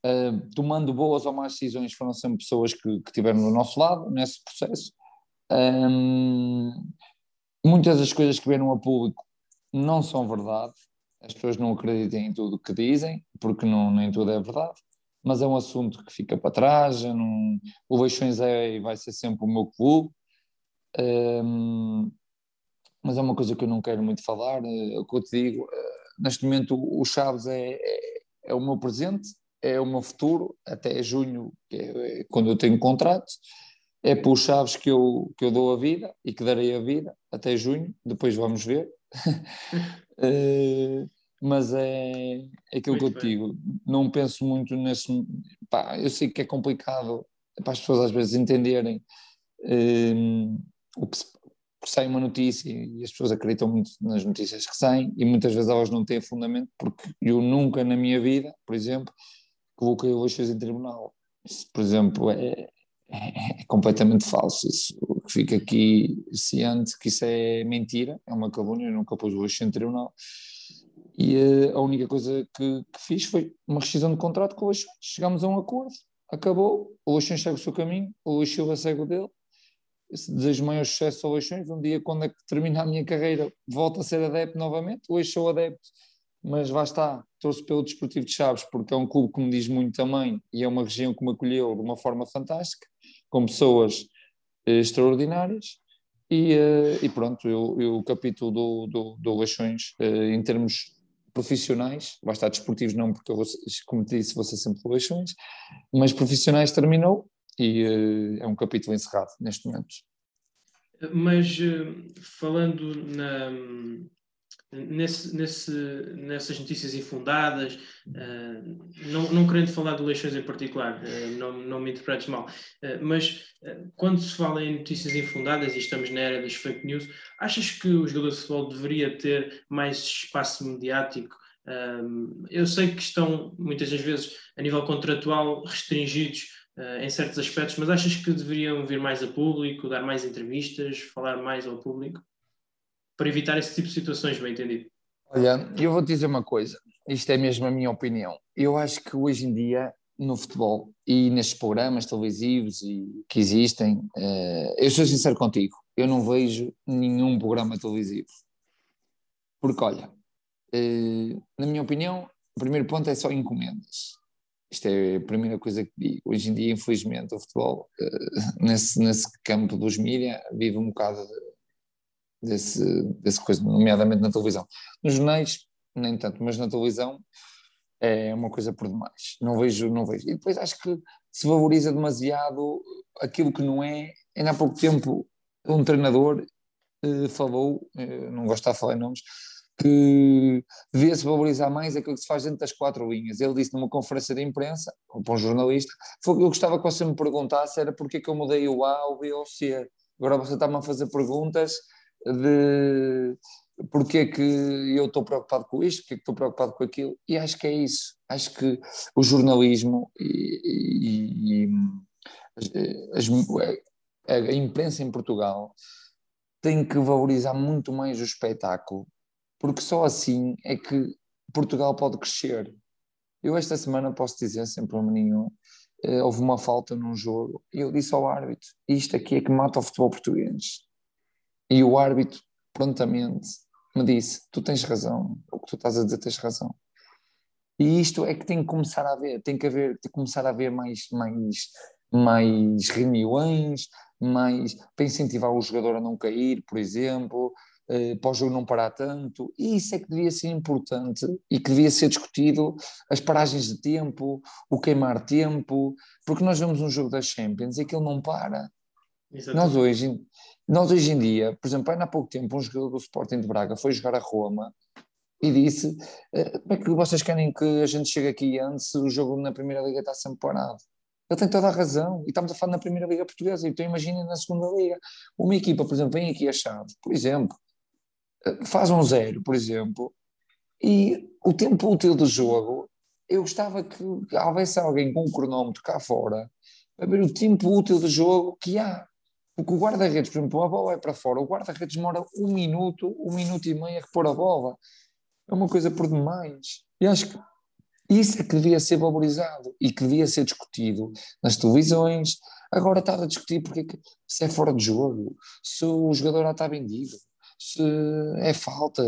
uh, tomando boas ou más decisões, foram sempre pessoas que, que tiveram do nosso lado nesse processo muitas das coisas que vieram a público não são verdade, as pessoas não acreditam em tudo o que dizem, porque não, nem tudo é verdade, mas é um assunto que fica para trás. Não, o Leixões é e vai ser sempre o meu clube, mas é uma coisa que eu não quero muito falar. É o que eu te digo, eh, neste momento, o Chaves é, é, é o meu presente, é o meu futuro, até junho, que é quando eu tenho contrato é por Chaves que eu, que eu dou a vida e que darei a vida até junho, depois vamos ver. uh, mas é, é aquilo muito que eu te digo, não penso muito nesse. Pá, eu sei que é complicado para as pessoas às vezes entenderem uh, o que, se, sai uma notícia e as pessoas acreditam muito nas notícias que saem e muitas vezes elas não têm fundamento, porque eu nunca na minha vida, por exemplo, coloquei o Leixões em tribunal. Isso, por exemplo, é, é, é, completamente falso. Isso, que fica aqui ciente que isso é mentira, é uma calúnia, eu nunca pus o em tribunal. E uh, a única coisa que, que, fiz foi uma rescisão de contrato com o Luxo. Chegámos a um acordo, acabou, o Luxo segue o seu caminho, o Luxo segue o dele. Desejo maior sucesso ao Leixões. Um dia, quando é que termina a minha carreira, volto a ser adepto novamente. Hoje sou adepto, mas lá está, torço pelo Desportivo de Chaves, porque é um clube que me diz muito também e é uma região que me acolheu de uma forma fantástica com pessoas eh, extraordinárias. E, eh, e, pronto, eu, eu o capítulo do, do, do Leixões, eh, em termos profissionais, vai estar desportivos não, porque eu, como te disse, vou ser sempre Leixões, mas profissionais terminou e é um capítulo encerrado neste momento. Mas falando na, nesse, nesse, nessas notícias infundadas, uh, não, não querendo falar de eleições em particular, uh, não, não me interpretes mal, uh, mas quando se fala em notícias infundadas e estamos na era das fake news, achas que o jogador de futebol deveria ter mais espaço mediático? eu sei que estão muitas das vezes a nível contratual restringidos em certos aspectos, mas achas que deveriam vir mais a público, dar mais entrevistas, falar mais ao público? Para evitar esse tipo de situações, bem entendido? Olha, eu vou te dizer uma coisa, isto é mesmo a minha opinião. Eu acho que hoje em dia no futebol e nestes programas televisivos e que existem, uh, eu sou sincero contigo, eu não vejo nenhum programa televisivo. Porque, olha, uh, na minha opinião, o primeiro ponto é só encomendas. Isto é a primeira coisa que digo. Hoje em dia, infelizmente, o futebol, uh, nesse, nesse campo dos mídia, vive um bocado de, desse, desse coisa, nomeadamente na televisão. Nos jornais, nem tanto, mas na televisão é uma coisa por demais. Não vejo, não vejo. E depois acho que se valoriza demasiado aquilo que não é. Ainda há pouco tempo, um treinador uh, falou, uh, não gosto de falar em nomes, que devia-se valorizar mais aquilo que se faz dentro das quatro linhas. Ele disse numa conferência de imprensa, ou para um jornalista, foi, eu gostava que você me perguntasse era porque é que eu mudei o A, o B ou o C. Agora você está-me a fazer perguntas de porque é que eu estou preocupado com isto, porque é que estou preocupado com aquilo, e acho que é isso. Acho que o jornalismo e, e, e as, a imprensa em Portugal tem que valorizar muito mais o espetáculo porque só assim é que Portugal pode crescer. Eu esta semana posso dizer, sem problema nenhum, eh, houve uma falta num jogo e eu disse ao árbitro, isto aqui é que mata o futebol português. E o árbitro prontamente me disse, tu tens razão, o que tu estás a dizer tens razão. E isto é que tem que começar a haver, tem que haver, tem que começar a haver mais, mais, mais reuniões, mais para incentivar o jogador a não cair, por exemplo, uh, para o jogo não parar tanto, e isso é que devia ser importante e que devia ser discutido, as paragens de tempo, o queimar tempo, porque nós vemos um jogo das Champions e aquilo não para. Nós hoje, nós hoje em dia, por exemplo, ainda há pouco tempo, um jogador do Sporting de Braga foi jogar a Roma e disse uh, como é que vocês querem que a gente chegue aqui antes se o jogo na Primeira Liga está sempre parado? Ele tem toda a razão. E estamos a falar na Primeira Liga Portuguesa. Então imaginem na Segunda Liga. Uma equipa, por exemplo, vem aqui a chave, por exemplo, faz um zero, por exemplo, e o tempo útil do jogo, eu gostava que houvesse alguém com um cronómetro cá fora para ver o tempo útil do jogo que há. Porque o guarda-redes, por exemplo, a bola é para fora, o guarda-redes demora um minuto, um minuto e meio a repor a bola. É uma coisa por demais. E acho que isso é que devia ser valorizado e que devia ser discutido nas televisões. Agora está a discutir porque é se é fora de jogo, se o jogador já está vendido, se é falta.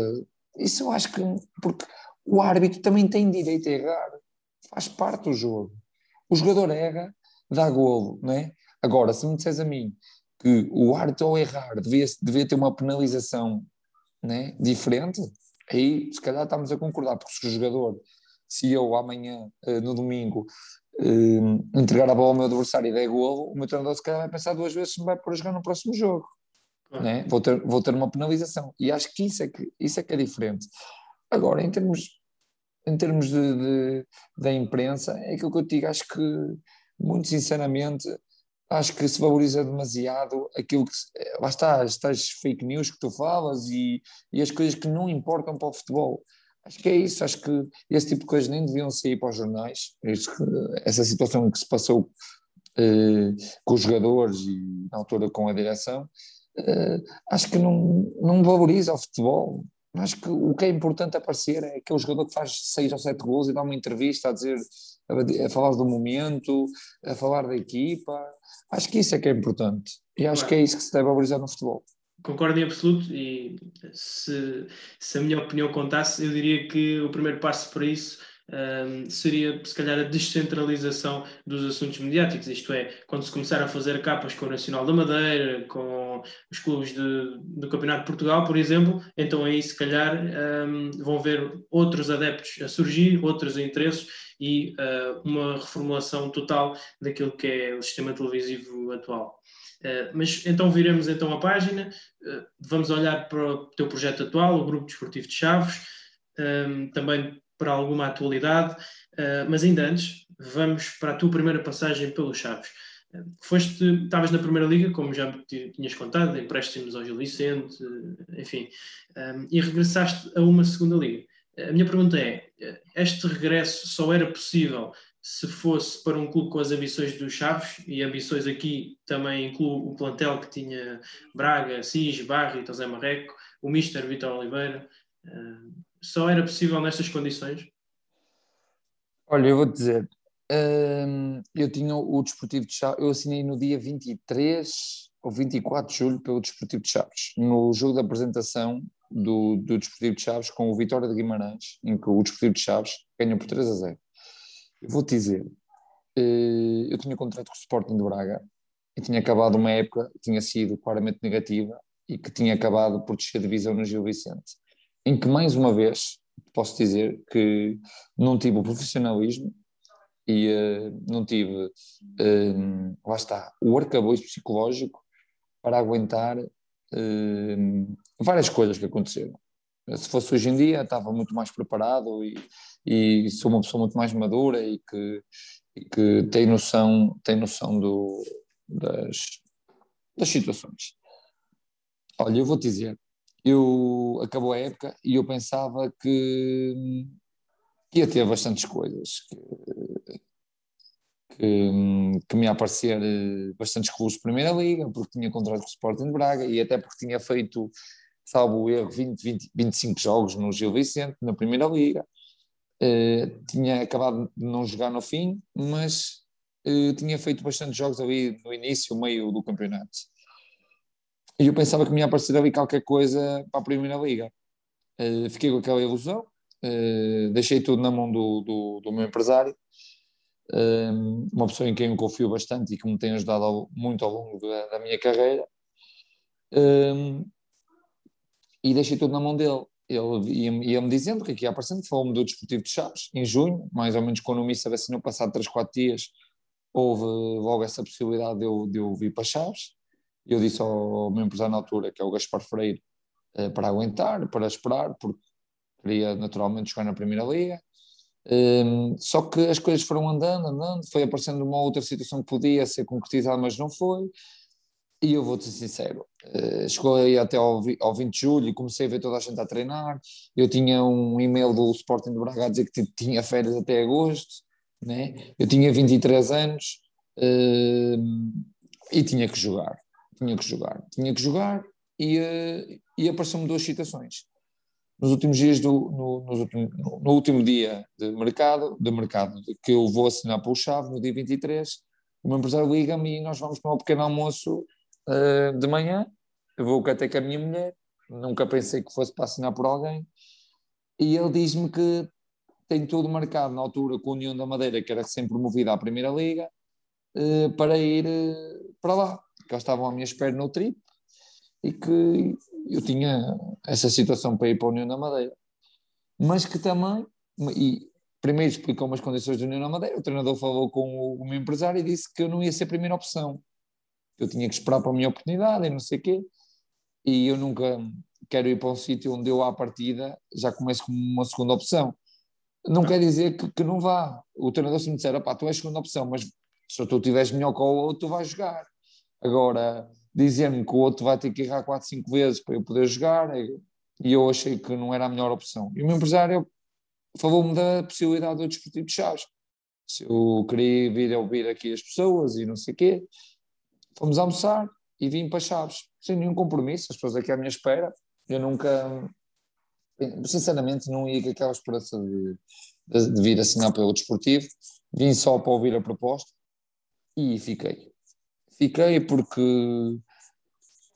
Isso eu acho que. Porque o árbitro também tem direito a errar. Faz parte do jogo. O jogador erra, dá golo, não é? Agora, se me disseres a mim que o árbitro ao errar devia, devia ter uma penalização né, diferente, aí se calhar estamos a concordar, porque se o jogador, se eu amanhã, eh, no domingo, eh, entregar a bola ao meu adversário e der golo, o meu treinador se calhar vai pensar duas vezes se me vai pôr a jogar no próximo jogo. Né? Vou, ter, vou ter uma penalização. E acho que isso é que, isso é, que é diferente. Agora, em termos, em termos de, de, da imprensa, é aquilo que eu te digo, acho que, muito sinceramente, acho que se valoriza demasiado aquilo que. Lá está, as fake news que tu falas e, e as coisas que não importam para o futebol. Acho que é isso, acho que esse tipo de coisas nem deviam sair para os jornais. Essa situação que se passou eh, com os jogadores e na altura com a direção, uh, acho que não, não valoriza o futebol. Acho que o que é importante aparecer é aquele jogador que faz seis ou sete gols e dá uma entrevista a dizer, a, a, falar do momento, a falar da equipa. Acho que isso é que é importante. E acho que é isso que se deve valorizar no futebol. Concordo em absoluto e se, se a minha opinião contasse, eu diria que o primeiro passo para isso um, seria, se calhar, a descentralização dos assuntos mediáticos, isto é, quando se começar a fazer capas com o Nacional da Madeira, com os clubes de, do Campeonato de Portugal, por exemplo, então aí, se calhar, um, vão ver outros adeptos a surgir, outros interesses e uh, uma reformulação total daquilo que é o sistema televisivo atual. Uh, mas então viremos então a página, uh, vamos olhar para o teu projeto atual, o Grupo Desportivo de Chaves, um, também para alguma atualidade, uh, mas ainda antes, vamos para a tua primeira passagem pelo Chaves. Uh, foste, estavas na Primeira Liga, como já tinhas contado, empréstimos ao Gil Vicente, uh, enfim, um, e regressaste a uma segunda Liga. A minha pergunta é: este regresso só era possível se fosse para um clube com as ambições dos Chaves, e ambições aqui também incluo o plantel que tinha Braga, Sis, Barri, José Marreco, o Mister Vitor Oliveira, só era possível nestas condições? Olha, eu vou dizer, hum, eu tinha o Desportivo de Chaves, eu assinei no dia 23 ou 24 de julho pelo Desportivo de Chaves, no jogo de apresentação do, do Desportivo de Chaves com o Vitória de Guimarães, em que o Desportivo de Chaves ganhou por 3 a 0. Eu vou-te dizer, eh, eu tinha contrato com o Sporting de Braga e tinha acabado uma época que tinha sido claramente negativa e que tinha acabado por descer divisão no Gil Vicente, em que mais uma vez posso dizer que não tive o profissionalismo e uh, não tive, uh, lá está, o arcabouço psicológico para aguentar uh, várias coisas que aconteceram. Se fosse hoje em dia, estava muito mais preparado e, e sou uma pessoa muito mais madura e que, e que tem noção, tem noção do, das, das situações. Olha, eu vou te dizer, eu acabou a época e eu pensava que, ia ter bastantes coisas, que, que, que me ia aparecer eh, bastantes clubes de Primeira Liga, porque tinha contrato com o Sporting de Braga e até porque tinha feito, salvo erro, 20, 20, 25 jogos no Gil Vicente, na Primeira Liga. Uh, tinha acabado de não jogar no fim, mas uh, tinha feito bastantes jogos ali no início, meio do campeonato. E eu pensava que me ia aparecer ali qualquer coisa para a Primeira Liga. Uh, fiquei com aquela ilusão, uh, deixei tudo na mão do, do, do meu empresário, uh, uma pessoa em quem eu confio bastante e que me tem ajudado ao, muito ao longo da, da minha carreira. e deixei tudo na mão dele. Ele ia-me ia dizendo que aqui ia aparecendo, falou-me do Desportivo de Chaves, em junho, mais ou menos quando o Missa vacinou, passado 3, 4 dias, houve logo essa possibilidade de eu, de eu vir para Chaves eu disse ao meu empresário na altura, que é o Gaspar Freire, eh, para aguentar, para esperar, porque queria naturalmente jogar na Primeira Liga. Ehm, só que as coisas foram andando, andando, foi aparecendo uma outra situação que podia ser concretizada, mas não foi. E eu vou-te ser sincero, uh, chegou aí até ao, ao 20 de julho e comecei a ver toda a gente a treinar. Eu tinha um e-mail do Sporting de Braga a dizer que tinha férias até agosto, né? eu tinha 23 anos uh, e tinha que jogar tinha que jogar. Tinha que jogar e, uh, e apareceu-me duas citações. Nos últimos dias, do, no, no, último, no, no, último dia de mercado, de mercado que eu vou assinar pelo Chave, no dia 23, o meu empresário liga-me e nós vamos para um pequeno almoço uh, de manhã. Eu vou até com a minha mulher, nunca pensei que fosse para assinar por alguém. E ele diz-me que tem tudo marcado na altura com a União da Madeira, que era recém promovida à Primeira Liga, uh, para ir para lá que eles estavam à minha espera no trip e que eu tinha essa situação para ir para a União da Madeira. Mas que também, e primeiro explicou umas condições da União da Madeira, o treinador falou com o, o meu empresário e disse que eu não ia ser a primeira opção, que eu tinha que esperar para a minha oportunidade e não sei o quê, e eu nunca quero ir para um sítio onde eu à partida já começo como uma segunda opção. Não quer dizer que, que não vá. O treinador se me disser, pá, tu és segunda opção, mas se tu estiveres melhor que o outro, tu vais jogar. Agora, dizer-me que o outro vai ter que errar 4, 5 vezes para eu poder jogar, é, e eu achei que não era a melhor opção. E o meu empresário falou-me da possibilidade do desportivo de Chaves. Se eu queria vir a ouvir aqui as pessoas e não sei o quê, fomos almoçar e vim para Chaves, sem nenhum compromisso, as pessoas aqui à minha espera. Eu nunca, sinceramente, não ia com aquela esperança de, de, de vir assinar pelo desportivo. Vim só para ouvir a proposta e fiquei. Fiquei porque,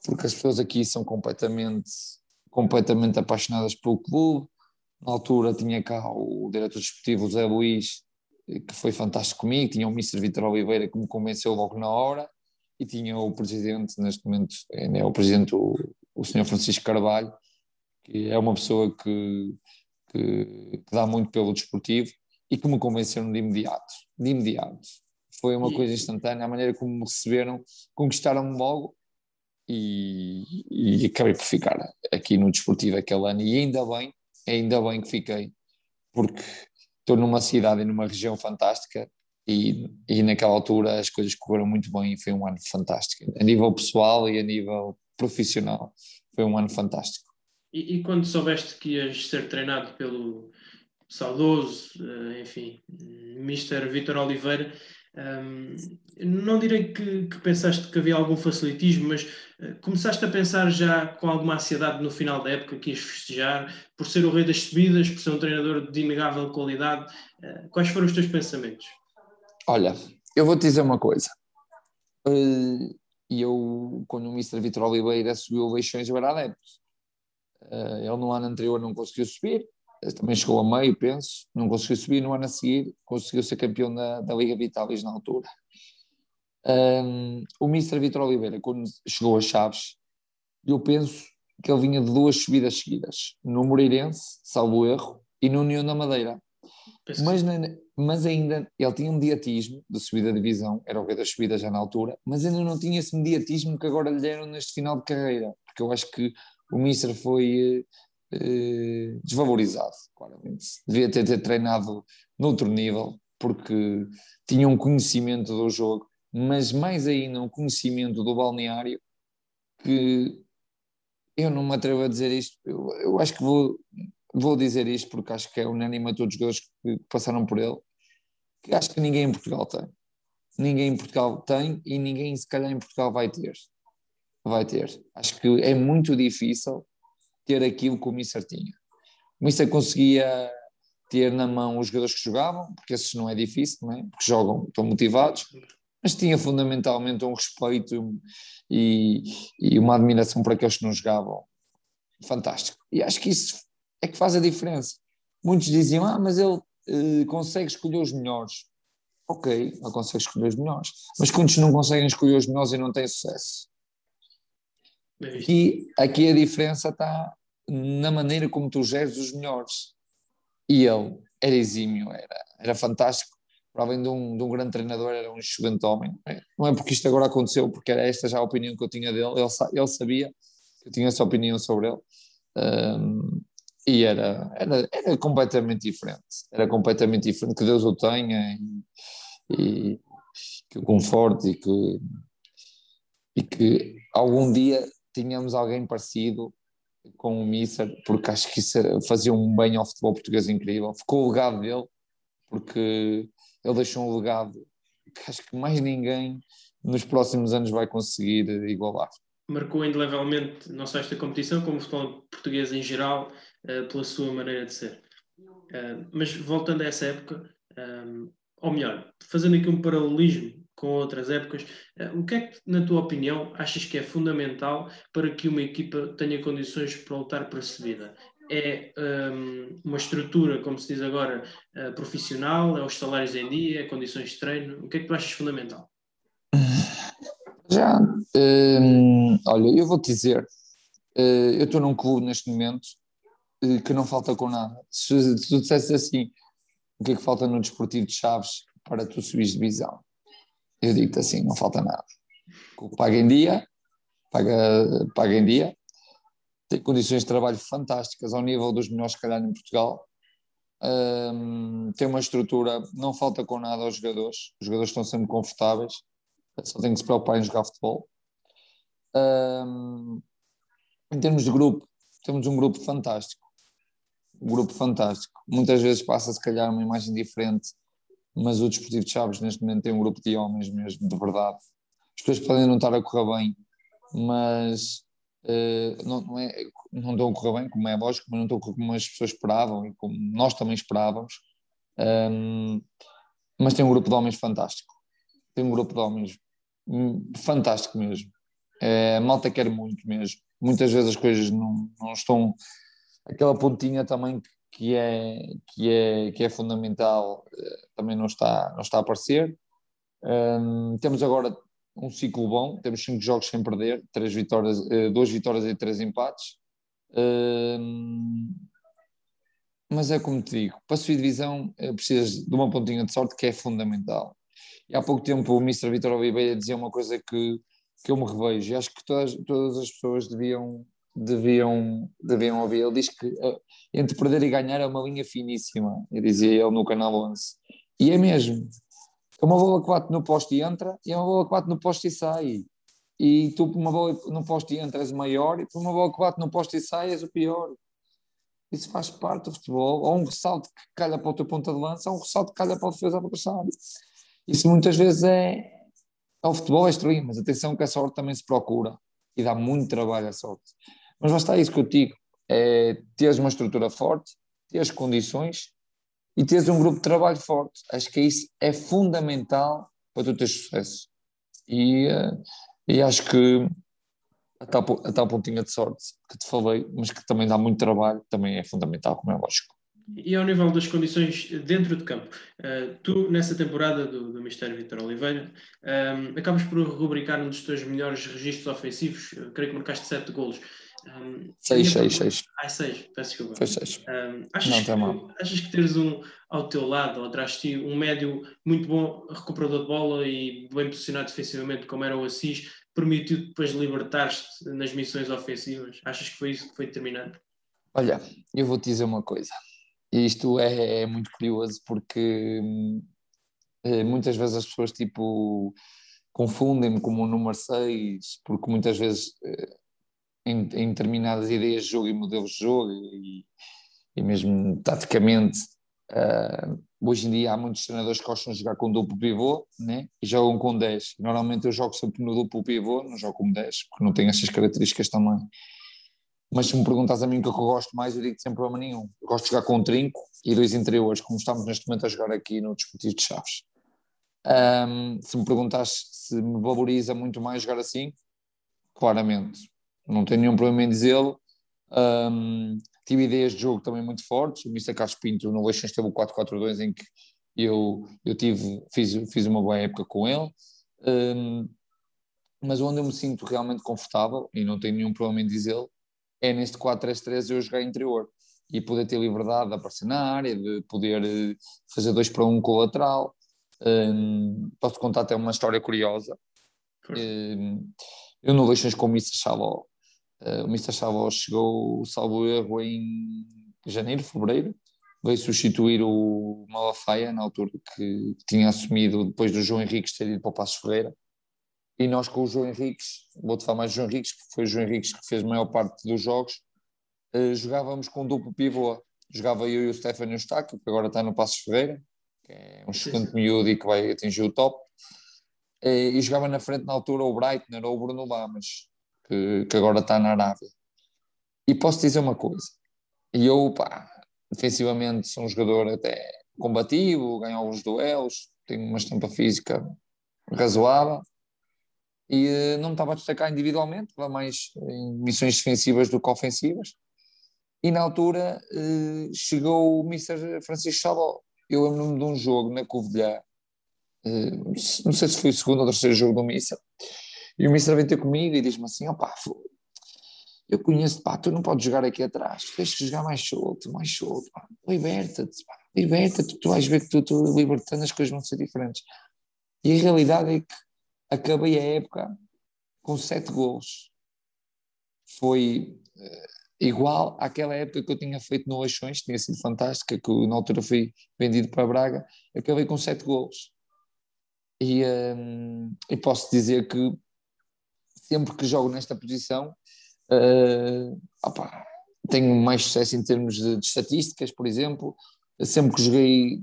porque as pessoas aqui são completamente, completamente apaixonadas pelo clube. Na altura tinha cá o diretor desportivo José Luís, que foi fantástico comigo, tinha o Mr. Vitor Oliveira que me convenceu logo na hora e tinha o presidente, neste momento, é o presidente, o, o senhor Francisco Carvalho, que é uma pessoa que, que, que, dá muito pelo desportivo e que me convenceram de imediato, de imediato foi uma e... coisa instantânea, a maneira como me receberam, conquistaram-me logo e, e acabei por ficar aqui no Desportivo aquele ano e ainda bem, ainda bem que fiquei, porque estou numa cidade e numa região fantástica e, e naquela altura as coisas correram muito bem e foi um ano fantástico, a nível pessoal e a nível profissional, foi um ano fantástico. E, e quando soubeste que ias ser treinado pelo saudoso, eh, enfim, Mr. Vitor Oliveira, um, não direi que, que, pensaste que havia algum facilitismo, mas uh, começaste a pensar já com alguma ansiedade no final da época que ias festejar, por ser o rei das subidas, por ser um treinador de inegável qualidade. Uh, quais foram os teus pensamentos? Olha, eu vou te dizer uma coisa. Uh, eu, quando o Mr. Vitor Oliveira subiu o Leixões, eu era adepto. Uh, ele no ano anterior não conseguiu subir, também chegou a meio, penso, não conseguiu subir. No ano a seguir, conseguiu ser campeão da, da Liga Vitalis na altura. Um, o Mr. Vitor Oliveira, quando chegou a Chaves, eu penso que ele vinha de duas subidas seguidas, no Moreirense, salvo erro, e no União da Madeira. Mas, mas ainda ele tinha um mediatismo de subida de divisão, era o rei das subidas já na altura, mas ainda não tinha esse mediatismo que agora lhe deram neste final de carreira, porque eu acho que o Mister foi eh, desvalorizado, claramente. Devia ter, ter treinado noutro nível, porque tinha um conhecimento do jogo, mas mais ainda um conhecimento do balneário que eu não me atrevo a dizer isto, eu, eu acho que vou vou dizer isto porque acho que é unânime a todos os jogadores que passaram por ele, que acho que ninguém em Portugal tem. Ninguém em Portugal tem e ninguém, se calhar, em Portugal vai ter. Vai ter. Acho que é muito difícil ter aquilo que o Mister tinha. O Mister conseguia ter na mão os jogadores que jogavam, porque esses não é difícil, não é? porque jogam, estão motivados, mas tinha fundamentalmente um respeito e, e uma admiração por aqueles que não jogavam. Fantástico. E acho que isso é que faz a diferença. Muitos diziam, ah, mas ele uh, consegue escolher os melhores. Ok, ele consegue escolher os melhores. Mas quantos não conseguem escolher os melhores e não têm sucesso? E aqui a diferença está na maneira como tu geres os melhores. E ele era exímio, era, era fantástico. Para além de um, de um grande treinador, era um excelente homem. Não é porque isto agora aconteceu, porque era esta já a opinião que eu tinha dele. Ele, ele sabia que eu tinha essa opinião sobre ele. Um, e era, era, era completamente diferente. Era completamente diferente. Que Deus o tenha e, e que o conforte e que, e que algum dia tenhamos alguém parecido com o Mister, porque acho que isso fazia um bem ao futebol português incrível. Ficou o legado dele, porque ele deixou um legado que acho que mais ninguém nos próximos anos vai conseguir igualar marcou indelevelmente não só esta competição, como o futebol português em geral, uh, pela sua maneira de ser. Uh, mas voltando a essa época, eh, ou melhor, fazendo aqui um paralelismo com outras épocas, uh, o que é que, na tua opinião, achas que é fundamental para que uma equipa tenha condições para lutar para a subida? É um, uma estrutura, como se diz agora, profissional? É os salários em dia? É condições de treino? O que é que tu achas fundamental? Já, hum, olha, eu vou-te dizer, uh, eu estou num clube neste momento uh, que não falta com nada. Se, tu dissesse assim, o que é que falta no Desportivo de Chaves para tu subir divisão? Eu digo-te assim, não falta nada. Paga em dia, paga, paga em dia, tem condições de trabalho fantásticas ao nível dos melhores, se calhar, em Portugal. Um, tem uma estrutura, não falta com nada aos jogadores, os jogadores estão sempre confortáveis só tenho que se preocupar em jogar futebol. Um, em termos de grupo, temos um grupo fantástico. Um grupo fantástico. Muitas vezes passa, se calhar, uma imagem diferente, mas o Desportivo de Chaves, neste momento, tem um grupo de homens mesmo, de verdade. As pessoas podem não estar a correr bem, mas uh, não, não, é, não estão a correr bem, como é lógico, mas não estão a correr como as pessoas esperavam e como nós também esperávamos. Um, mas tem um grupo de homens fantástico tem um grupo de homens fantástico mesmo. É, a malta quer muito mesmo. Muitas vezes as coisas não, não estão. Aquela pontinha também que é, que é, que é fundamental eh, também não está, não está a aparecer. Um, temos agora um ciclo bom, temos cinco jogos sem perder, três vitórias, eh, duas vitórias e três empates. Um, mas é como te digo, para subir divisão eh, precisas de uma pontinha de sorte que é fundamental. E há pouco tempo o Mr. Vitor Oliveira dizia uma coisa que, que eu me revejo e acho que todas, todas as pessoas deviam, deviam, deviam ouvir. Ele diz que uh, entre perder e ganhar é uma linha finíssima, eu dizia ele no canal 11. E é mesmo. É uma bola que bate no poste e entra, e é uma bola que bate no poste e sai. E tu, por uma bola no poste e o maior, e por uma bola que bate no poste e sai, és o pior. Isso faz parte do futebol. Ou um ressalto que calha para o teu ponta de lança, ou um ressalto que calha para o defesa adversário. Isso muitas vezes é. é o futebol é extremo, mas atenção que a sorte também se procura e dá muito trabalho a sorte. Mas basta isso que eu digo: é teres uma estrutura forte, teres condições e teres um grupo de trabalho forte. Acho que isso é fundamental para tu teres sucesso. E, uh, e acho que a tal, a tal pontinha de sorte que te falei, mas que também dá muito trabalho, também é fundamental, como é lógico. E ao nível das condições dentro de campo, uh, tu nessa temporada do, do Mistério Vitor Oliveira um, ehm, acabas por rubricar um dos teus melhores registros ofensivos, creio que marcaste 7 golos. Um, 6, 6, 6. Ah, 6, peço desculpa. Foi 6. Um, achas, Não, que, mal. achas que teres um ao teu lado, ou atrás de ti, um médio muito bom, recuperador de bola e bem posicionado defensivamente, como era o Assis, permitiu depois libertar-te nas missões ofensivas? Achas que foi isso que foi determinante? Olha, eu vou te dizer uma coisa e isto é, é muito curioso porque é, muitas vezes as pessoas tipo confundem-me como o número 6, porque muitas vezes é, em, em, determinadas ideias de jogo e modelos de jogo e, e mesmo taticamente uh, hoje em dia há muitos treinadores que gostam de jogar com duplo pivô né? e jogam com 10 normalmente eu jogo sempre no duplo pivô não jogo com 10 porque não tenho essas características também mas se me perguntas a mim o que eu gosto mais, eu digo sem problema nenhum. Eu gosto de jogar com um trinco e dois interiores, como estamos neste momento a jogar aqui no Desportivo de Chaves. Um, se me perguntas se me valoriza muito mais jogar assim, claramente. Não tenho nenhum problema em dizê-lo. Um, tive ideias de jogo também muito fortes. O Mr. Carlos Pinto no Leixões teve o 4-4-2 em que eu, eu tive, fiz, fiz uma boa época com ele. Um, mas onde eu me sinto realmente confortável, e não tenho nenhum problema em dizê-lo, é neste 4-3-3 eu jogar interior e poder ter liberdade de aparecer na área, de poder eh, fazer dois para um com o lateral. Um, posso contar até uma história curiosa. Um, eu no Leixões com o Mr. Chaló, uh, o Mr. Chaló chegou, salvo erro, em janeiro, fevereiro, veio substituir o Malafaia, na altura que tinha assumido depois do João Henrique ter ido para o Passo Ferreira. E nós com o João Henriques, vou-te falar mais do João Henriques, porque foi o João Henriques que fez a maior parte dos jogos, uh, jogávamos com duplo pivô. Jogava eu e o Stefano Eustáquio, que agora está no Passos Ferreira, que é um segundo miúdo e que vai atingir o top. Uh, e jogava na frente na altura o Breitner ou o Bruno Lamas, que, que agora está na Arábia. E posso dizer uma coisa, e eu, pá, defensivamente sou um jogador até combativo, ganho alguns duelos, tenho uma estampa física razoável, e uh, não me estava a destacar individualmente, estava mais em missões defensivas do que ofensivas. E na altura uh, chegou o Mr. Francisco Chaló. Eu lembro-me de um jogo na Covilhã, uh, não sei se foi o segundo ou terceiro jogo do Mr. E o Mr. vem ter comigo e diz-me assim: opá, eu conheço, pá, tu não podes jogar aqui atrás, tens que jogar mais solto, mais solto, liberta-te, liberta-te, tu vais ver que tu, tu libertando as coisas vão ser diferentes. E a realidade é que acabei a época com sete gols. Foi uh, igual àquela época que eu tinha feito no Leixões, tinha sido fantástica, que na altura fui vendido para Braga, acabei com sete gols. E, um, e posso dizer que sempre que jogo nesta posição, uh, opa, tenho mais sucesso em termos de, de, estatísticas, por exemplo. Sempre que joguei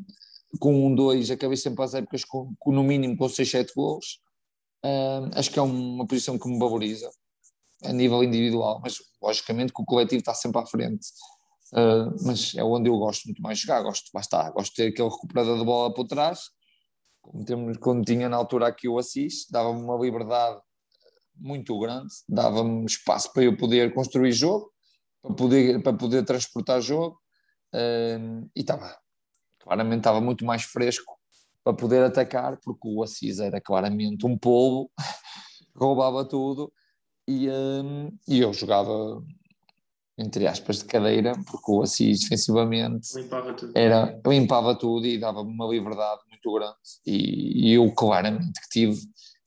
com um, dois, acabei sempre as épocas com, com no mínimo com 6, 7 gols. Uh, acho que é uma posição que me valoriza a nível individual, mas logicamente que o coletivo está sempre à frente. Uh, mas é onde eu gosto muito mais de jogar, gosto, basta, gosto de ter aquele recuperador de bola por trás, como temos, quando tinha na altura aqui o Assis, dava-me uma liberdade muito grande, dava-me espaço para eu poder construir jogo, para poder, para poder transportar jogo, uh, e estava, claramente estava muito mais fresco para poder atacar, porque o Assis era claramente um polvo, roubava tudo e, um, e eu jogava entre aspas de cadeira, porque o Assis defensivamente limpava tudo, era, limpava tudo e dava-me uma liberdade muito grande e, e, eu claramente que tive,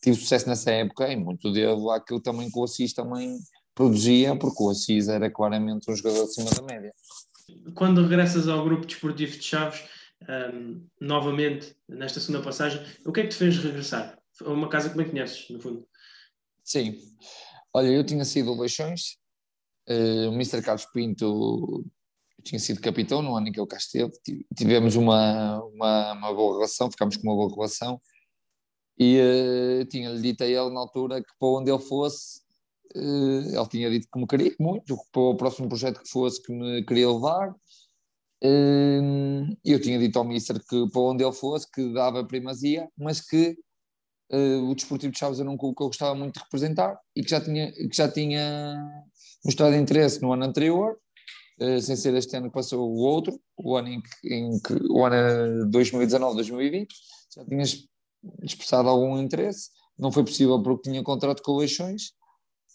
tive sucesso nessa época e muito devo àquilo também que o Assis também produzia, porque o Assis era claramente um jogador acima da média. Quando regressas ao grupo desportivo de Chaves, um, novamente nesta segunda passagem. O que é que te fez regressar? É uma casa que bem conheces, no fundo. Sim. Olha, eu tinha sido Leixões, uh, o Mr. Carlos Pinto tinha sido capitão no ano em que ele cá esteve, tivemos uma, uma, uma boa relação, ficámos com uma boa relação, e uh, tinha-lhe dito a ele na altura que para onde ele fosse, uh, ele tinha dito que me queria muito, para o próximo projeto que fosse que me queria levar, Uh, eu tinha dito ao Mister que para onde ele fosse, que dava primazia, mas que uh, o Desportivo de Chaves era um clube que eu gostava muito de representar e que já tinha, que já tinha mostrado interesse no ano anterior, uh, sem ser este ano que passou o outro, o ano em que, em que o ano 2019-2020, já tinha expressado algum interesse, não foi possível porque tinha contrato com Leixões,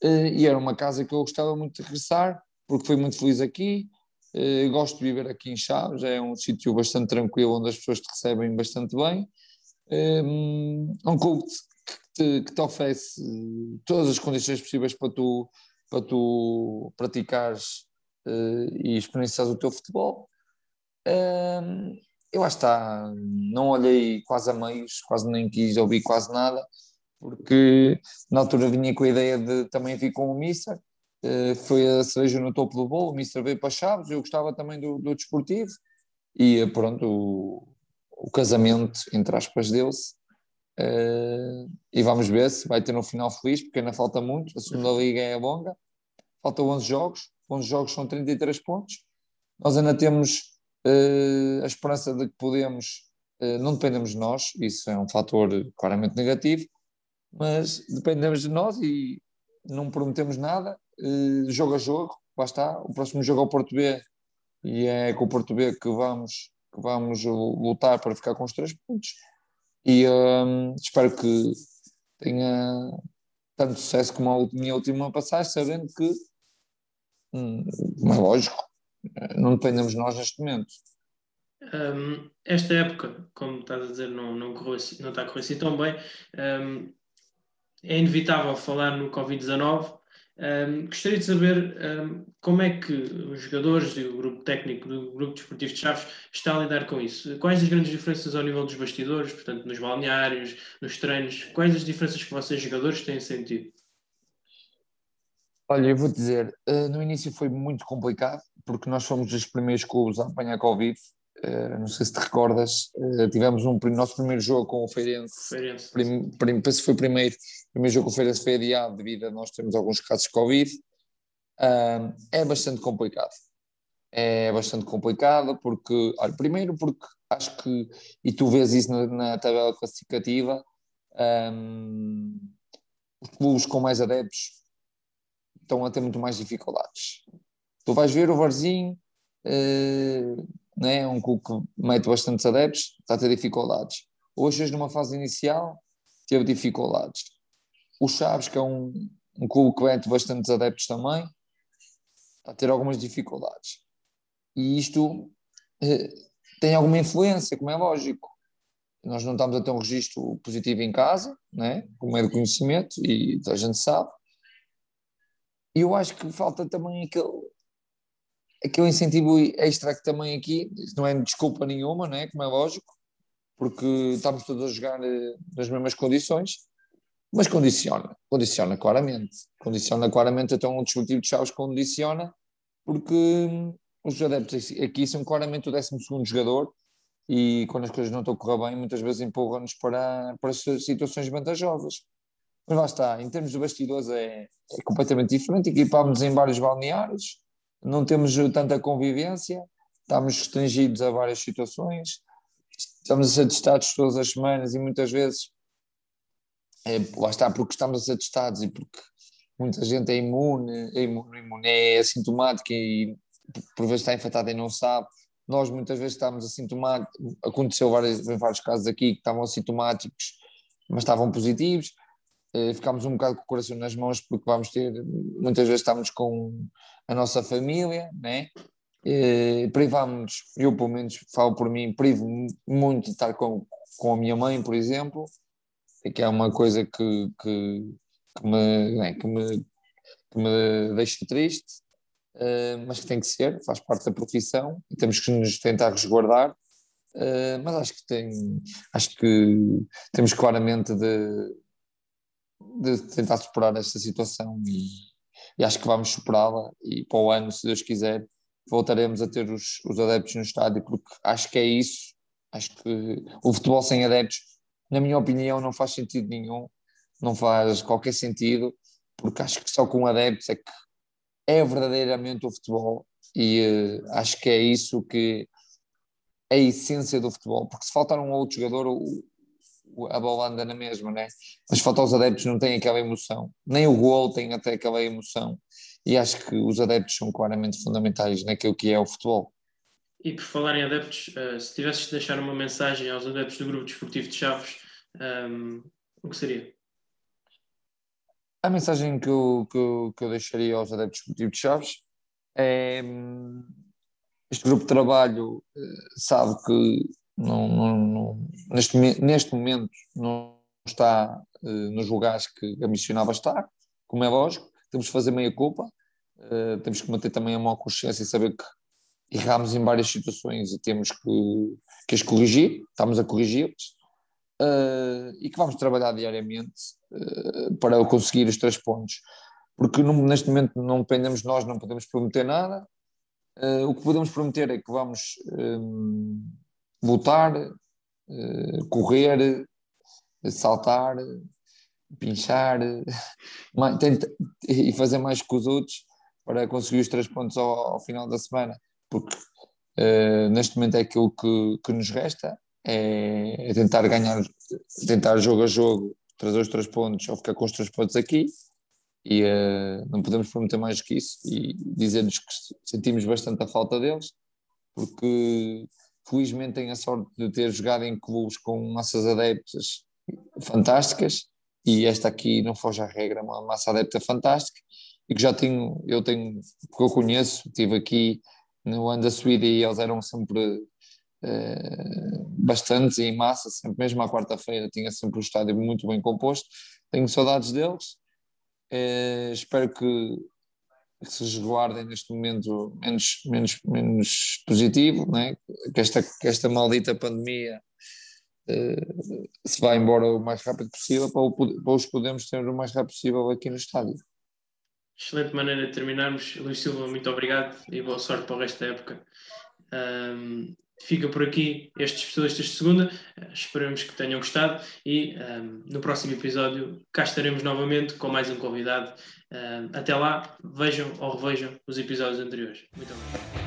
uh, e era uma casa que eu gostava muito de regressar, porque fui muito feliz aqui, Uh, gosto de viver aqui em Chaves, é um sítio bastante tranquilo onde as pessoas te recebem bastante bem. Um, é um clube que te, que te, oferece todas as condições possíveis para tu, para tu praticares uh, e experienciares o teu futebol. Eu acho que está, não olhei quase a meios, quase nem quis ouvir quase nada, porque na altura vinha com a ideia de também vir com o Mister, uh, foi a cereja no topo do bolo, o Mister veio para Chaves, eu gostava também do, do desportivo, e pronto, o, o casamento, entre aspas, deu-se. Uh, e vamos ver se vai ter um final feliz, porque ainda falta muito. A segunda liga é longa, faltam 11 jogos, 11 jogos são 33 pontos. Nós ainda temos a esperança de que podemos, uh, não dependemos de nós, isso é um fator claramente negativo, mas dependemos de nós e não prometemos nada. jogo a jogo, lá está. O próximo jogo é o Porto B e é com o Porto B que vamos que vamos lutar para ficar com os três pontos e um, espero que tenha tanto sucesso como a minha última passagem, sabendo que, hum, é lógico, não dependemos nós neste momento. Um, esta época, como estás a dizer, não, não, correu, não está a correr assim tão bem. Um, é inevitável falar no Covid-19 um, gostaria de saber como é que os jogadores e o grupo técnico do Grupo Desportivo de Chaves está a lidar com isso. Quais as grandes diferenças ao nível dos bastidores, portanto, nos balneários, nos treinos? Quais as diferenças que vocês, jogadores, têm sentido? Olha, eu vou dizer, uh, no início foi muito complicado, porque nós fomos os primeiros clubes a apanhar Covid. Uh, não sei se te recordas, uh, tivemos um nosso primeiro jogo com o Feirense. Feirense. Prim, prim, penso que foi o primeiro primeiro jogo com o Feirense foi adiado devido a nós termos alguns casos de Covid. Um, é bastante complicado. É bastante complicado porque, olha, primeiro porque acho que, e tu vês isso na, na tabela classificativa, um, os clubes com mais adeptos estão a ter muito mais dificuldades. Tu vais ver o Varzinho, uh, né, um clube que mete bastantes adeptos, está a ter dificuldades. Hoje, numa fase inicial, teve dificuldades. O Chaves, que é um, um clube que mete bastantes adeptos também, está a ter algumas dificuldades. E isto eh, tem alguma influência, como é lógico. Nós não estamos a ter um registro positivo em casa, né? como é de conhecimento, e a gente sabe. E eu acho que falta também aquele, aquele incentivo extra que também aqui, não é desculpa nenhuma, né? como é lógico, porque estamos todos a jogar eh, nas mesmas condições, mas condiciona, condiciona claramente. Condiciona claramente, então o desportivo de Chaves condiciona, porque os adeptos aqui são claramente o 12 jogador e quando as coisas não estão a correr bem, muitas vezes empurram-nos para, para situações vantajosas. Mas lá está, em termos de bastidores é, é completamente diferente. Equipámos em vários balneários, não temos tanta convivência, estamos restringidos a várias situações, estamos a ser testados todas as semanas e muitas vezes é, lá está, porque estamos a ser testados e porque muita gente é imune, é, imune, imune, é assintomática e por vezes está infectada e não sabe. Nós muitas vezes estamos assintomáticos, aconteceu vários, vários casos aqui que estavam assintomáticos, mas estavam positivos. É, ficámos um bocado com o coração nas mãos porque vamos ter, muitas vezes estamos com a nossa família, né? É, privámos, eu pelo menos falo por mim, privo muito de estar com, com a minha mãe, por exemplo, que é uma coisa que, que, que me, é, que, me, que me deixa triste, uh, mas que tem que ser, faz parte da profissão e temos que nos tentar resguardar. Mas acho que tem, acho que temos claramente de, de tentar superar esta situação e, e acho que vamos superá-la. E para o ano, se Deus quiser, voltaremos a ter os, os adeptos no estádio, porque acho que é isso. Acho que o futebol sem adeptos na minha opinião, não faz sentido nenhum, não faz qualquer sentido, porque acho que só com adeptos é que é verdadeiramente o futebol. E uh, acho que é isso que a essência do futebol, porque se faltar um outro jogador, a bola anda na mesma, né? mas falta os adeptos, não têm aquela emoção, nem o gol tem até aquela emoção, e acho que os adeptos são claramente fundamentais naquilo que é o futebol. E por falar em adeptos, uh, se tivesses de deixar uma mensagem aos adeptos do Grupo Desportivo de Chaves, um, ehm, o que seria? A mensagem que eu, que eu, que eu deixaria aos adeptos desportivos de Chaves é este grupo de trabalho eh, sabe que não, não, não, neste, neste momento não está uh, nos lugares que ambicionava estar, como é lógico, temos que fazer meia culpa, uh, temos que manter também a mão consciência e saber que erramos em várias situações e temos que, que as corrigir, estamos a corrigi-las, uh, e que vamos trabalhar diariamente para conseguir os três pontos, porque neste momento não dependemos de nós, não podemos prometer nada, o que podemos prometer é que vamos ehm, lutar, uh, correr, saltar, pinchar e fazer mais que os outros para conseguir os três pontos ao, ao final da semana, porque uh, neste momento é aquilo que, que nos resta, é, é, tentar ganhar, tentar jogo a jogo, trazer os três pontos ou ficar com os três pontos aqui. E uh, não podemos prometer mais que isso e dizer-lhes que sentimos bastante a falta deles, porque felizmente tenho a sorte de ter jogado em clubes com massas adeptas fantásticas e esta aqui não foge à regra, uma massa adepta fantástica e que já tenho, eu tenho, porque eu conheço, estive aqui no ano da Suída e eles eram sempre uh, bastantes e em massa, sempre mesmo à quarta-feira tinha sempre o estádio muito bem composto, tenho saudades deles é, espero que, que se resguardem neste momento menos, menos, menos positivo, né? que, esta, que esta maldita pandemia é, se vá embora o mais rápido possível para, o, para os podermos ter o mais rápido possível aqui no estádio. Excelente maneira de terminarmos. Luís Silva, muito obrigado e boa sorte para o resto da época. Um, fica por aqui este especialista de segunda. Uh, esperamos que tenham gostado e um, no próximo episódio cá estaremos novamente com mais um convidado. Até lá, vejam ou revejam os episódios anteriores. Muito obrigado.